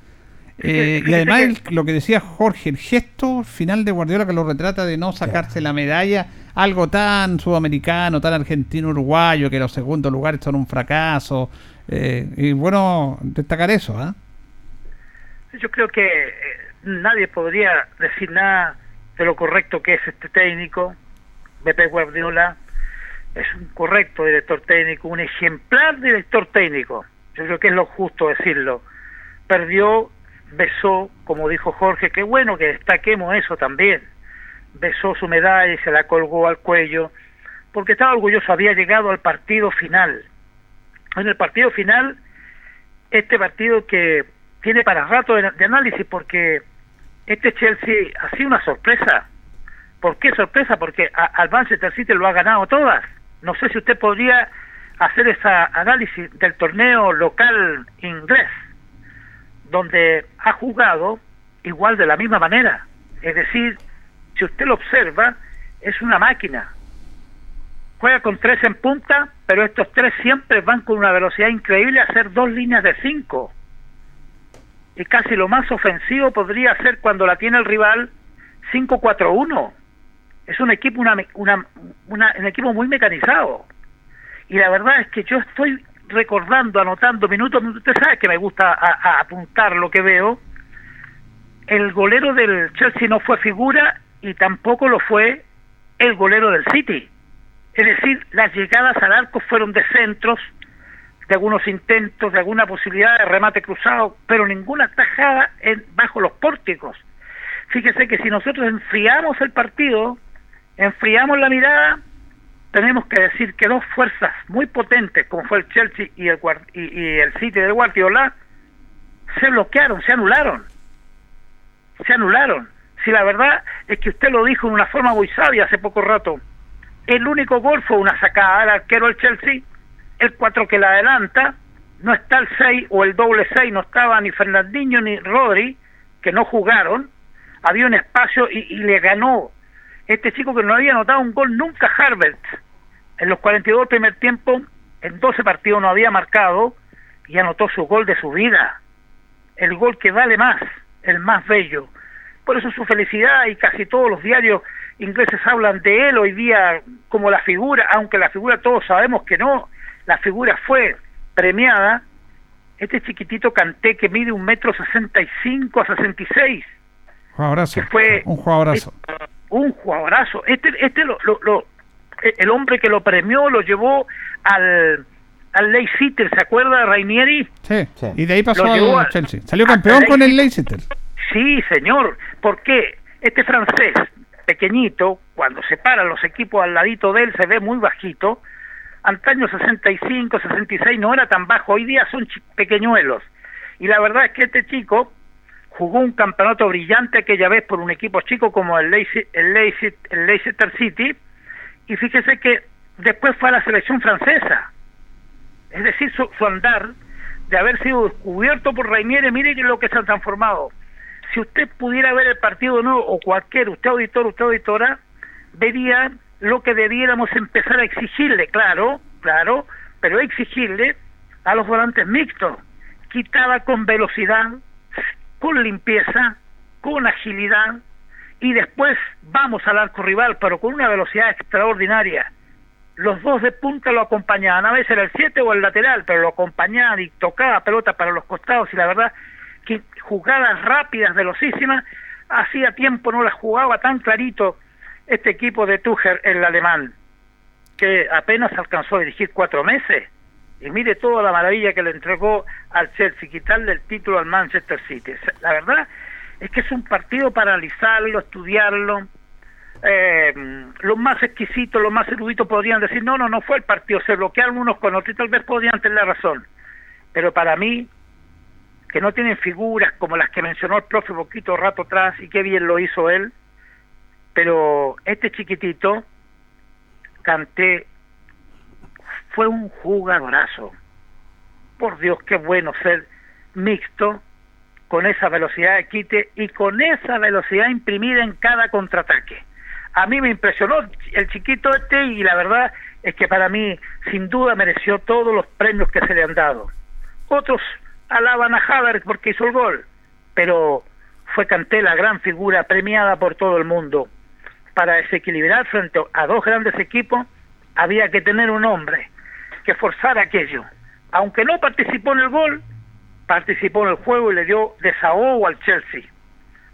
Eh, y además el- lo que decía Jorge, el gesto final de Guardiola que lo retrata de no sacarse la medalla, algo tan sudamericano, tan argentino, uruguayo, que los segundos lugares son un fracaso. eh, y bueno, destacar eso, ¿ah? Yo creo que eh, nadie podría decir nada de lo correcto que es este técnico, Pepe Guardiola. Es un correcto director técnico, un ejemplar director técnico. Yo creo que es lo justo decirlo. Perdió, besó, como dijo Jorge, qué bueno que destaquemos eso también. Besó su medalla y se la colgó al cuello, porque estaba orgulloso, había llegado al partido final. En el partido final, este partido que tiene para rato de, análisis, porque este Chelsea ha sido una sorpresa. ¿Por qué sorpresa? Porque a- al Manchester City lo ha ganado todas. No sé si usted podría hacer ese análisis del torneo local inglés, donde ha jugado igual de la misma manera. Es decir, si usted lo observa, es una máquina. Juega con tres en punta, pero estos tres siempre van con una velocidad increíble a hacer dos líneas de cinco. Y casi lo más ofensivo podría ser cuando la tiene el rival 5-4-1. Es un equipo una, una, una- un equipo muy mecanizado. Y la verdad es que yo estoy recordando, anotando minutos, usted sabe que me gusta a- apuntar lo que veo. El golero del Chelsea no fue figura y tampoco lo fue el golero del City. Es decir, las llegadas al arco fueron de centros, de algunos intentos, de alguna posibilidad de remate cruzado, pero ninguna tajada en, bajo los pórticos. Fíjese que si nosotros enfriamos el partido, enfriamos la mirada, tenemos que decir que dos fuerzas muy potentes, como fue el Chelsea y el, y, y el City de Guardiola, se bloquearon, se anularon. Se anularon. Si la verdad es que usted lo dijo de una forma muy sabia hace poco rato, el único gol fue una sacada al arquero del Chelsea, el 4 que la adelanta, no está el 6 o el doble 6, no estaba ni Fernandinho ni Rodri, que no jugaron, había un espacio y le ganó este chico que no había anotado un gol nunca Harbert. En los 42 del primer tiempo, en 12 partidos no había marcado y anotó su gol de su vida. El gol que vale más, el más bello. Por eso su felicidad y casi todos los diarios ingleses hablan de él hoy día como la figura, aunque la figura todos sabemos que no, la figura fue premiada. Este chiquitito Canté que mide un metro sesenta y cinco a sesenta y seis, Jugadorazo. que fue Un jugadorazo. Un jugadorazo. Este, este lo, lo, lo- el hombre que lo premió lo llevó al, al Leicester, ¿se acuerda Rainieri? Sí. Y de ahí pasó al a- Chelsea. Salió campeón con el Leicester. Sí, señor. ¿Por qué? Este francés, pequeñito, cuando se paran los equipos al ladito de él, se ve muy bajito. Antaño 65, 66 no era tan bajo. Hoy día son pequeñuelos. Y la verdad es que este chico jugó un campeonato brillante aquella vez por un equipo chico como el, Leicester, el, Leicester, City. Y fíjese que después fue a la selección francesa. Es decir, su, su andar de haber sido descubierto por Rainieri, mire lo que se ha transformado. Si usted pudiera ver el partido no o cualquier, usted auditor, usted auditora, vería lo que debiéramos empezar a exigirle, claro, claro, pero exigirle a los volantes mixtos. Quitaba con velocidad, con limpieza, con agilidad, y después vamos al arco rival, pero con una velocidad extraordinaria. Los dos de punta lo acompañaban, a veces era el 7 o el lateral, pero lo acompañaban y tocaba pelota para los costados y la verdad que jugadas rápidas, velocísimas, hacía tiempo no las jugaba tan clarito este equipo de Tuchel, el alemán, que apenas alcanzó a dirigir cuatro meses. Y mire toda la maravilla que le entregó al Chelsea, quitarle el título al Manchester City. La verdad es que es un partido para analizarlo, estudiarlo. Eh, los más exquisitos, los más eruditos podrían decir, no, no, no fue el partido, se bloquearon unos con otros y tal vez podrían tener la razón. Pero para mí, que no tienen figuras como las que mencionó el profe poquito rato atrás y qué bien lo hizo él, pero este chiquitito, Canté, fue un jugadorazo. Por Dios, qué bueno ser mixto con esa velocidad de quite y con esa velocidad imprimida en cada contraataque. A mí me impresionó el chiquito este y la verdad es que para mí sin duda mereció todos los premios que se le han dado. Otros alaban a Havertz porque hizo el gol, pero fue Canté la gran figura premiada por todo el mundo. Para desequilibrar frente a dos grandes equipos había que tener un hombre que forzara aquello. Aunque no participó en el gol, participó en el juego y le dio desahogo al Chelsea.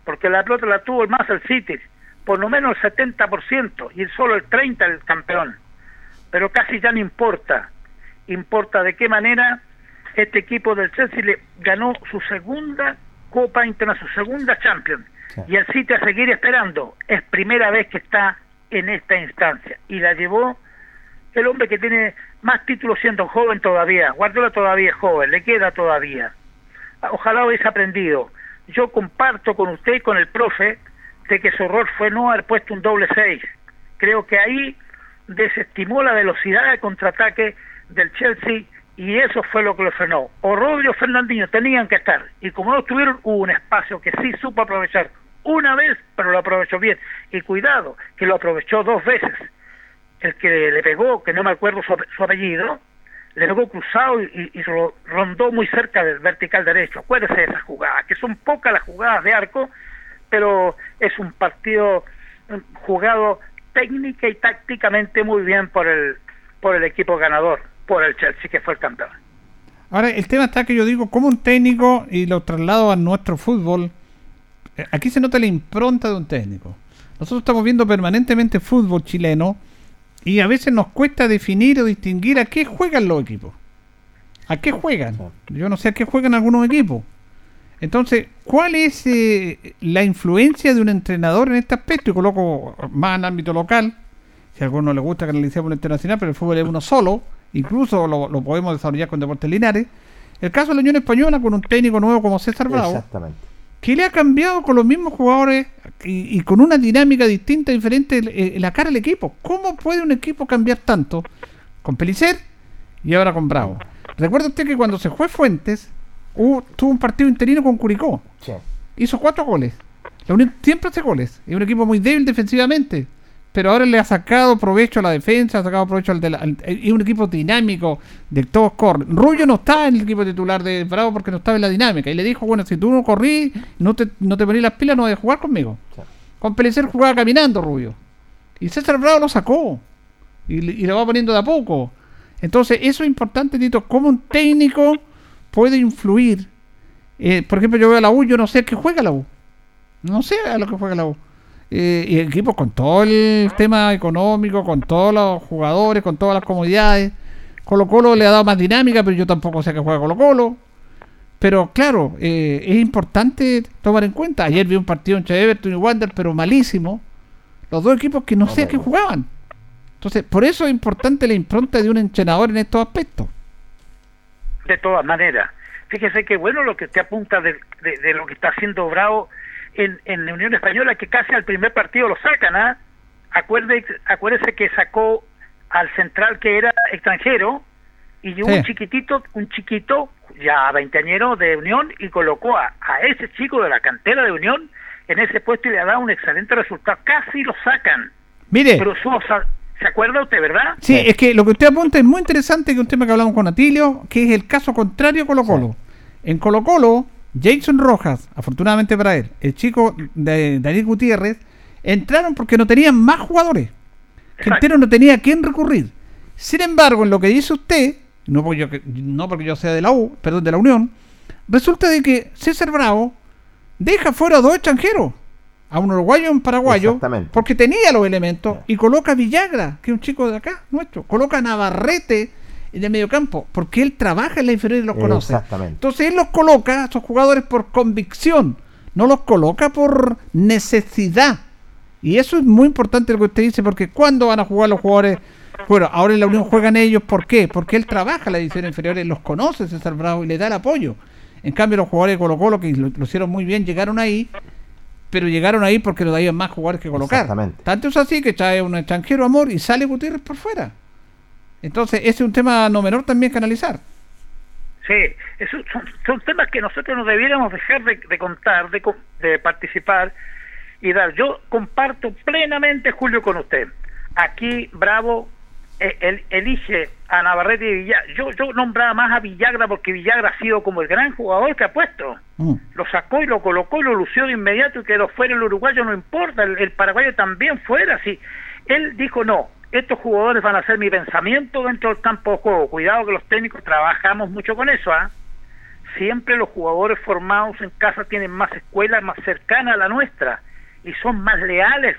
Porque la pelota la tuvo el más el City, por lo menos el 70% y solo el 30% el campeón. Pero casi ya no importa. Importa de qué manera este equipo del Chelsea le ganó su segunda Copa Internacional, su segunda Champions. Y el City a seguir esperando. Es primera vez que está en esta instancia. Y la llevó el hombre que tiene más títulos siendo joven todavía. Guardiola todavía es joven, le queda todavía. Ojalá hubiese aprendido. Yo comparto con usted y con el profe de que su error fue no haber puesto un doble seis. Creo que ahí desestimó la velocidad de contraataque del Chelsea y eso fue lo que lo frenó. O Rodri o Fernandinho tenían que estar y como no estuvieron hubo un espacio que sí supo aprovechar una vez, pero lo aprovechó bien. Y cuidado, que lo aprovechó dos veces. El que le pegó, que no me acuerdo su, su apellido, le pegó cruzado y, y, ro- rondó muy cerca del vertical derecho. Acuérdese de esas jugadas, que son pocas las jugadas de arco, pero es un partido jugado técnica y tácticamente muy bien por el por el equipo ganador, por el Chelsea, que fue el campeón. Ahora, el tema está que yo digo, como un técnico, y lo traslado a nuestro fútbol, eh, aquí se nota la impronta de un técnico. Nosotros estamos viendo permanentemente fútbol chileno y a veces nos cuesta definir o distinguir a qué juegan los equipos. ¿A qué juegan? Yo no sé a qué juegan algunos equipos. Entonces, ¿cuál es eh, la influencia de un entrenador en este aspecto? Y coloco más en ámbito local. Si a alguno le gusta que analicemos el internacional, pero el fútbol es uno solo. Incluso lo, lo podemos desarrollar con Deportes Linares. El caso de la Unión Española con un técnico nuevo como César Bravo. Exactamente. Que le ha cambiado con los mismos jugadores y, y con una dinámica distinta, diferente, la cara al equipo. ¿Cómo puede un equipo cambiar tanto? Con Pelicer y ahora con Bravo. Recuerda usted que cuando se fue Fuentes, hubo- tuvo un partido interino con Curicó. Sí. Hizo cuatro goles. La Unión siempre hace goles. Es un equipo muy débil defensivamente. Pero ahora le ha sacado provecho a la defensa, ha sacado provecho al de la- al- Es un equipo dinámico, de todos corren. Rullo no está en el equipo titular de Bravo porque no estaba en la dinámica. Y le dijo, bueno, si tú no corrí, no te, no te ponís las pilas, no vas a jugar conmigo. Con Pelicer jugaba caminando, Rubio. Y César Bravo lo sacó. Y, y lo va poniendo de a poco. Entonces, eso es importante, Tito. Cómo un técnico puede influir. Eh, por ejemplo, yo veo a la U, yo no sé a qué juega la U. No sé a lo que juega la U. Eh, y equipos con todo el tema económico, con todos los jugadores, con todas las comodidades. Colo Colo le ha dado más dinámica, pero yo tampoco sé a qué juega Colo Colo. Pero claro, eh, es importante tomar en cuenta. Ayer vi un partido entre Everton y Wander, pero malísimo. Los dos equipos que no sé a qué jugaban. Entonces, por eso es importante la impronta de un entrenador en estos aspectos. De todas maneras. Fíjese que bueno lo que usted apunta de, de- de lo que está haciendo Bravo en, en la Unión Española, que casi al primer partido lo sacan, ¿ah? Acuerde, acuérdese que sacó al central que era extranjero y llegó Sí. un chiquitito, un chiquito, ya veinteañero de Unión y colocó a, a ese chico de la cantera de Unión en ese puesto y le ha dado un excelente resultado. Casi lo sacan. Mire. Pero Sosa, ¿se acuerda usted, verdad? Sí, es que lo que usted apunta es muy interesante, que un tema que hablamos con Atilio, que es el caso contrario a Colo Colo. En Colo Colo, Jason Rojas, afortunadamente para él, el chico de Daniel Gutiérrez, entraron porque no tenían más jugadores. Quintero no tenía a quién recurrir. Sin embargo, en lo que dice usted, no porque yo, que- no porque yo sea de la U, perdón, de la Unión, resulta de que César Bravo deja fuera a dos extranjeros, a un uruguayo y un paraguayo, porque tenía los elementos, y coloca a Villagra, que es un chico de acá, nuestro, coloca a Navarrete en el mediocampo, porque él trabaja en la inferior y los conoce. Exactamente. Entonces él los coloca, a esos jugadores, por convicción, no los coloca por necesidad. Y eso es muy importante lo que usted dice, porque cuando van a jugar los jugadores? Bueno, ahora en la Unión juegan ellos, ¿por qué? Porque él trabaja en la división inferior, los conoce César Bravo y le da el apoyo. En cambio, los jugadores de Colo Colo, que lo, lo hicieron muy bien, llegaron ahí, pero llegaron ahí porque no había más jugadores que colocar. Exactamente. Tanto es así que trae un extranjero amor y sale Gutiérrez por fuera. Entonces, ese es un tema no menor también que analizar. Sí, esos son, son temas que nosotros no debiéramos dejar de, de contar, de, de participar y dar. Yo comparto plenamente, Julio, con usted. Aquí Bravo eh, él elige a Navarrete y Villagra. Yo, yo nombraba más a Villagra porque Villagra ha sido como el gran jugador que ha puesto. Lo sacó y lo colocó y lo lució de inmediato y quedó fuera el uruguayo, no importa, el, el paraguayo también fuera. Sí. Él dijo, no, estos jugadores van a ser mi pensamiento dentro del campo de juego. Cuidado que los técnicos trabajamos mucho con eso, ¿ah? Siempre los jugadores formados en casa tienen más escuelas más cercanas a la nuestra y son más leales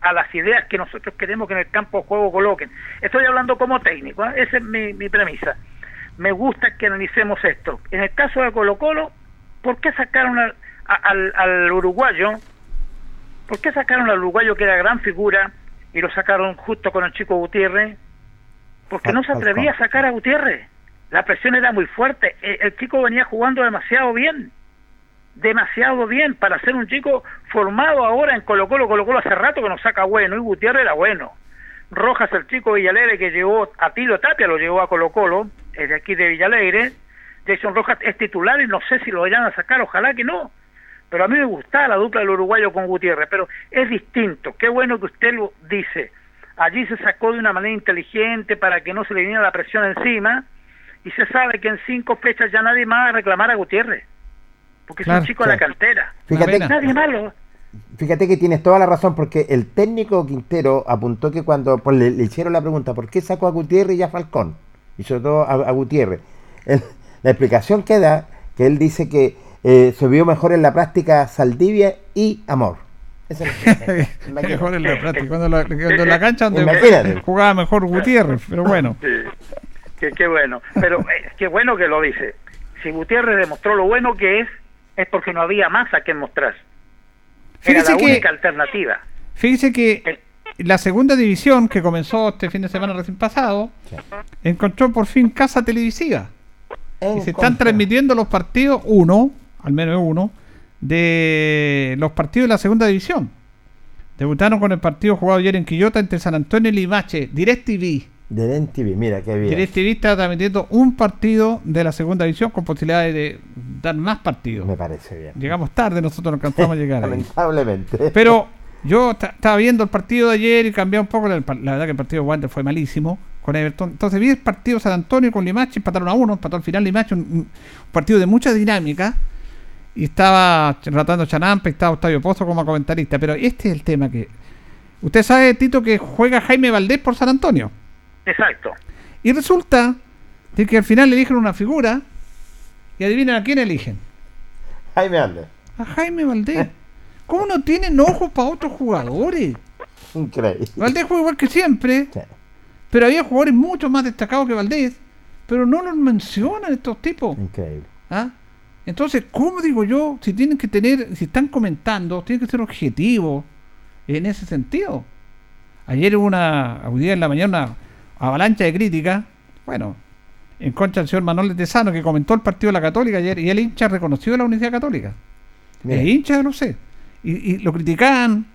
a las ideas que nosotros queremos que en el campo de juego coloquen. Estoy hablando como técnico, ¿eh? esa es mi, mi premisa. Me gusta que analicemos esto. En el caso de Colo Colo, ¿por qué sacaron al uruguayo? ¿Por qué sacaron al uruguayo que era gran figura y lo sacaron justo con el chico Gutiérrez? Porque no se atrevía a sacar a Gutiérrez. La presión era muy fuerte. El, el chico venía jugando demasiado bien. Demasiado bien para ser un chico formado ahora en Colo Colo. Colo Colo hace rato que nos saca bueno y Gutiérrez era bueno. Rojas, el chico Villalegre que llegó a Tilo Tapia, lo llevó a Colo Colo, es de aquí de Villalegre. Jason Rojas es titular y no sé si lo vayan a sacar, ojalá que no. Pero a mí me gustaba la dupla del uruguayo con Gutiérrez, pero es distinto. Qué bueno que usted lo dice. Allí se sacó de una manera inteligente para que no se le viniera la presión encima y se sabe que en cinco fechas ya nadie más va a reclamar a Gutiérrez. Porque es Claro, un chico de la cantera. Fíjate- nadie más lo, Fíjate que tienes toda la razón, porque el técnico Quintero apuntó que cuando pues, le, le hicieron la pregunta, ¿por qué sacó a Gutiérrez y a Falcón? Y sobre todo a, a Gutiérrez. La explicación que da, que él dice que eh, se vio mejor en la práctica Saldivia y Amor. Esa es la- mejor en la práctica, cuando la, cuando la cancha donde jugaba mejor Gutiérrez, pero bueno. Sí, qué, qué bueno. Pero eh, qué bueno que lo dice. Si Gutiérrez demostró lo bueno que es, es porque no había más a quien mostrar. Era Fíjese la que- única alternativa. Fíjese que la segunda división que comenzó este fin de semana recién pasado encontró por fin casa televisiva. Y se están transmitiendo los partidos, uno, al menos uno, de los partidos de la segunda división. Debutaron con el partido jugado ayer en Quillota entre San Antonio y Limache, DirecTV. De TV, mira qué bien. DirecTV está transmitiendo un partido de la segunda división con posibilidades de dar más partidos. Me parece bien. Llegamos tarde, nosotros no alcanzamos a llegar. ahí. Lamentablemente. Pero yo ta- estaba viendo el partido de ayer y cambié un poco. La, la verdad que el partido de Wander fue malísimo con Everton. Entonces vi el partido San Antonio con Limache, empataron a uno, empató al final Limache, un, un partido de mucha dinámica. Y estaba tratando Chanampa y estaba Octavio Pozo como comentarista. Pero este es el tema que. Usted sabe, Tito, que juega Jaime Valdés por San Antonio. Exacto. Y resulta de que al final eligen una figura. Y adivinen a quién eligen. Jaime Alde. A Jaime Valdés. ¿Cómo no tienen ojos para otros jugadores? Increíble. Valdés juega igual que siempre. Pero había jugadores mucho más destacados que Valdés. Pero no los mencionan estos tipos. Increíble. ¿Ah? Entonces, ¿cómo digo yo? Si tienen que tener, si están comentando, tienen que ser objetivos en ese sentido. Ayer hubo una, hoy día en la mañana, una avalancha de críticas. Bueno, en contra del señor Manuel Tesano, que comentó el partido de la Católica ayer, y el hincha reconoció la Universidad Católica. Mira. El hincha, no sé. Y, y lo criticaban,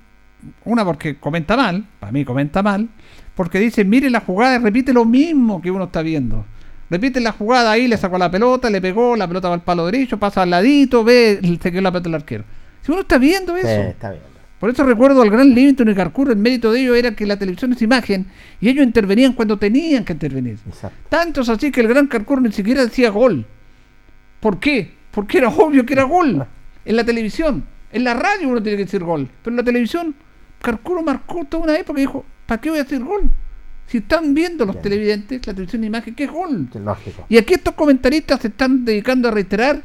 una porque comenta mal, para mí comenta mal, porque dice, mire la jugada y repite lo mismo que uno está viendo. Repite la jugada ahí, le sacó la pelota, le pegó, la pelota va al palo derecho, pasa al ladito, ve, se quedó la pelota del arquero. Si uno está viendo eso. Sí, está. Por eso recuerdo al gran Livington y Carcuro, el mérito de ellos era que la televisión es imagen y ellos intervenían cuando tenían que intervenir. Tanto es así que el gran Carcuro ni siquiera decía gol. ¿Por qué? Porque era obvio que era gol. En la televisión, en la radio uno tiene que decir gol, pero en la televisión Carcuro marcó toda una época y dijo, ¿para qué voy a decir gol? Si están viendo los televidentes la televisión de imagen, ¿qué es gol? Lógico. Y aquí estos comentaristas se están dedicando a reiterar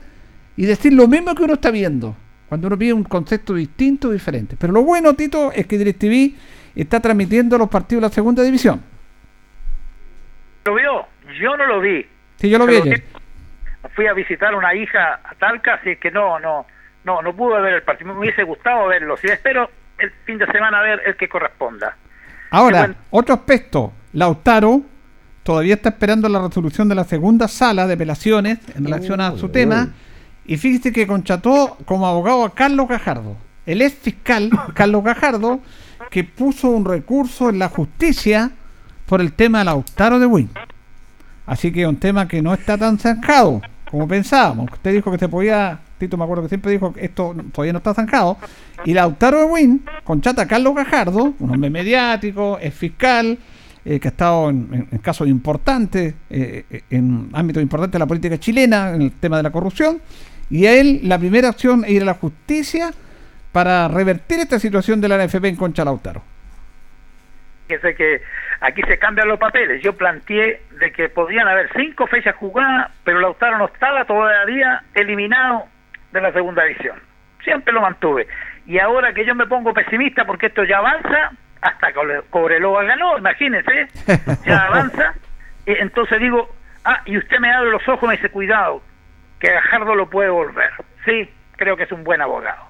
y decir lo mismo que uno está viendo, cuando uno pide un concepto distinto, diferente. Pero lo bueno, Tito, es que DirecTV está transmitiendo los partidos de la segunda división. ¿Lo vio? Yo no lo vi. Sí, yo lo vi ayer. Fui a visitar una hija a Talca, así que no, no, no, no pude ver el partido. Me hubiese gustado verlo. Si espero el fin de semana ver el que corresponda. Ahora, otro aspecto, Lautaro todavía está esperando la resolución de la segunda sala de apelaciones en relación a su tema. Y fíjese que contrató como abogado a Carlos Gajardo, el ex fiscal Carlos Gajardo, que puso un recurso en la justicia por el tema de Lautaro de Win. Así que es un tema que no está tan zanjado como pensábamos. Usted dijo que se podía, Tito me acuerdo que siempre dijo que esto todavía no está zanjado. Y Lautaro de Win contrata a Carlos Gajardo, un hombre mediático, es fiscal, eh, que ha estado en, casos importantes, eh, eh, en ámbitos importantes de la política chilena, en el tema de la corrupción. Y a él la primera acción es ir a la justicia para revertir esta situación de la NFP en contra de Lautaro. Fíjese que aquí se cambian los papeles. Yo planteé de que podrían haber cinco fechas jugadas, pero Lautaro no estaba todavía eliminado de la segunda división. Siempre lo mantuve. Y ahora que yo me pongo pesimista porque esto ya avanza, hasta Cobre- Cobreloa ganó, imagínense, ya avanza. Y entonces digo, ah, y usted me abre los ojos y me dice, cuidado, que Gajardo lo puede volver. Sí, creo que es un buen abogado.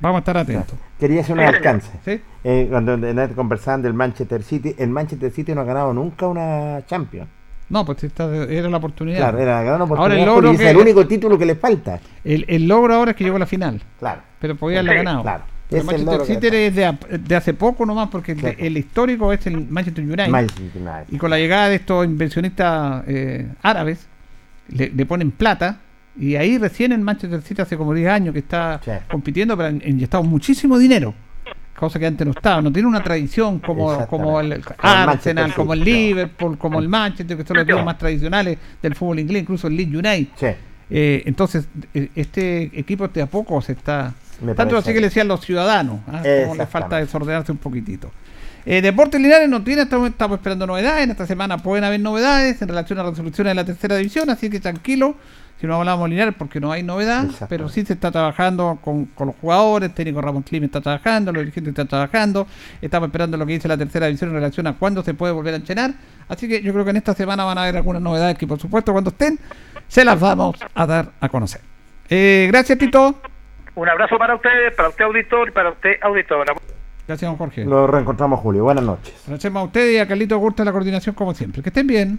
Vamos a estar atentos. Quería hacer un Sí, alcance. Eh, cuando en- conversaban del Manchester City, el Manchester City no ha ganado nunca una Champions. No, pues esta era la oportunidad. Claro, era la gran Ahora oportunidad el logro que- es el único título que le falta. El, el logro ahora es que llegó a la final. Claro. Pero podía haberla Sí, ganado. claro. Pero Manchester City es de, de hace poco nomás, porque el, histórico es el Manchester United. Manchester United. Y con la llegada de estos inversionistas eh, árabes, le, le ponen plata. Y ahí recién en Manchester City hace como 10 años que está compitiendo, pero han inyectado muchísimo dinero. Cosa que antes no estaba. No tiene una tradición como, como el Arsenal, como el Liverpool, como el Manchester, que son los equipos más tradicionales del fútbol inglés, incluso el Leeds United. Eh, entonces, eh, este equipo de a poco se está Me Tanto así que le decían los ciudadanos, ¿ah? como le falta desordenarse un poquitito. Eh, Deportes Linares no tiene, estamos, estamos esperando novedades. En esta semana pueden haber novedades en relación a resoluciones de la tercera división, así que tranquilo. Si no hablamos Linares porque no hay novedad, pero sí se está trabajando con, con los jugadores, el técnico Ramón Klim está trabajando, los dirigentes están trabajando, estamos esperando lo que dice la tercera división en relación a cuándo se puede volver a enchenar, así que yo creo que en esta semana van a haber algunas novedades que por supuesto cuando estén se las vamos a dar a conocer. Eh, gracias Tito, Un abrazo para ustedes, para usted auditor y para usted auditora. gracias don Jorge. Lo reencontramos, Julio. Buenas noches. Agradecemos a ustedes y a Carlito Gurta la coordinación como siempre. Que estén bien.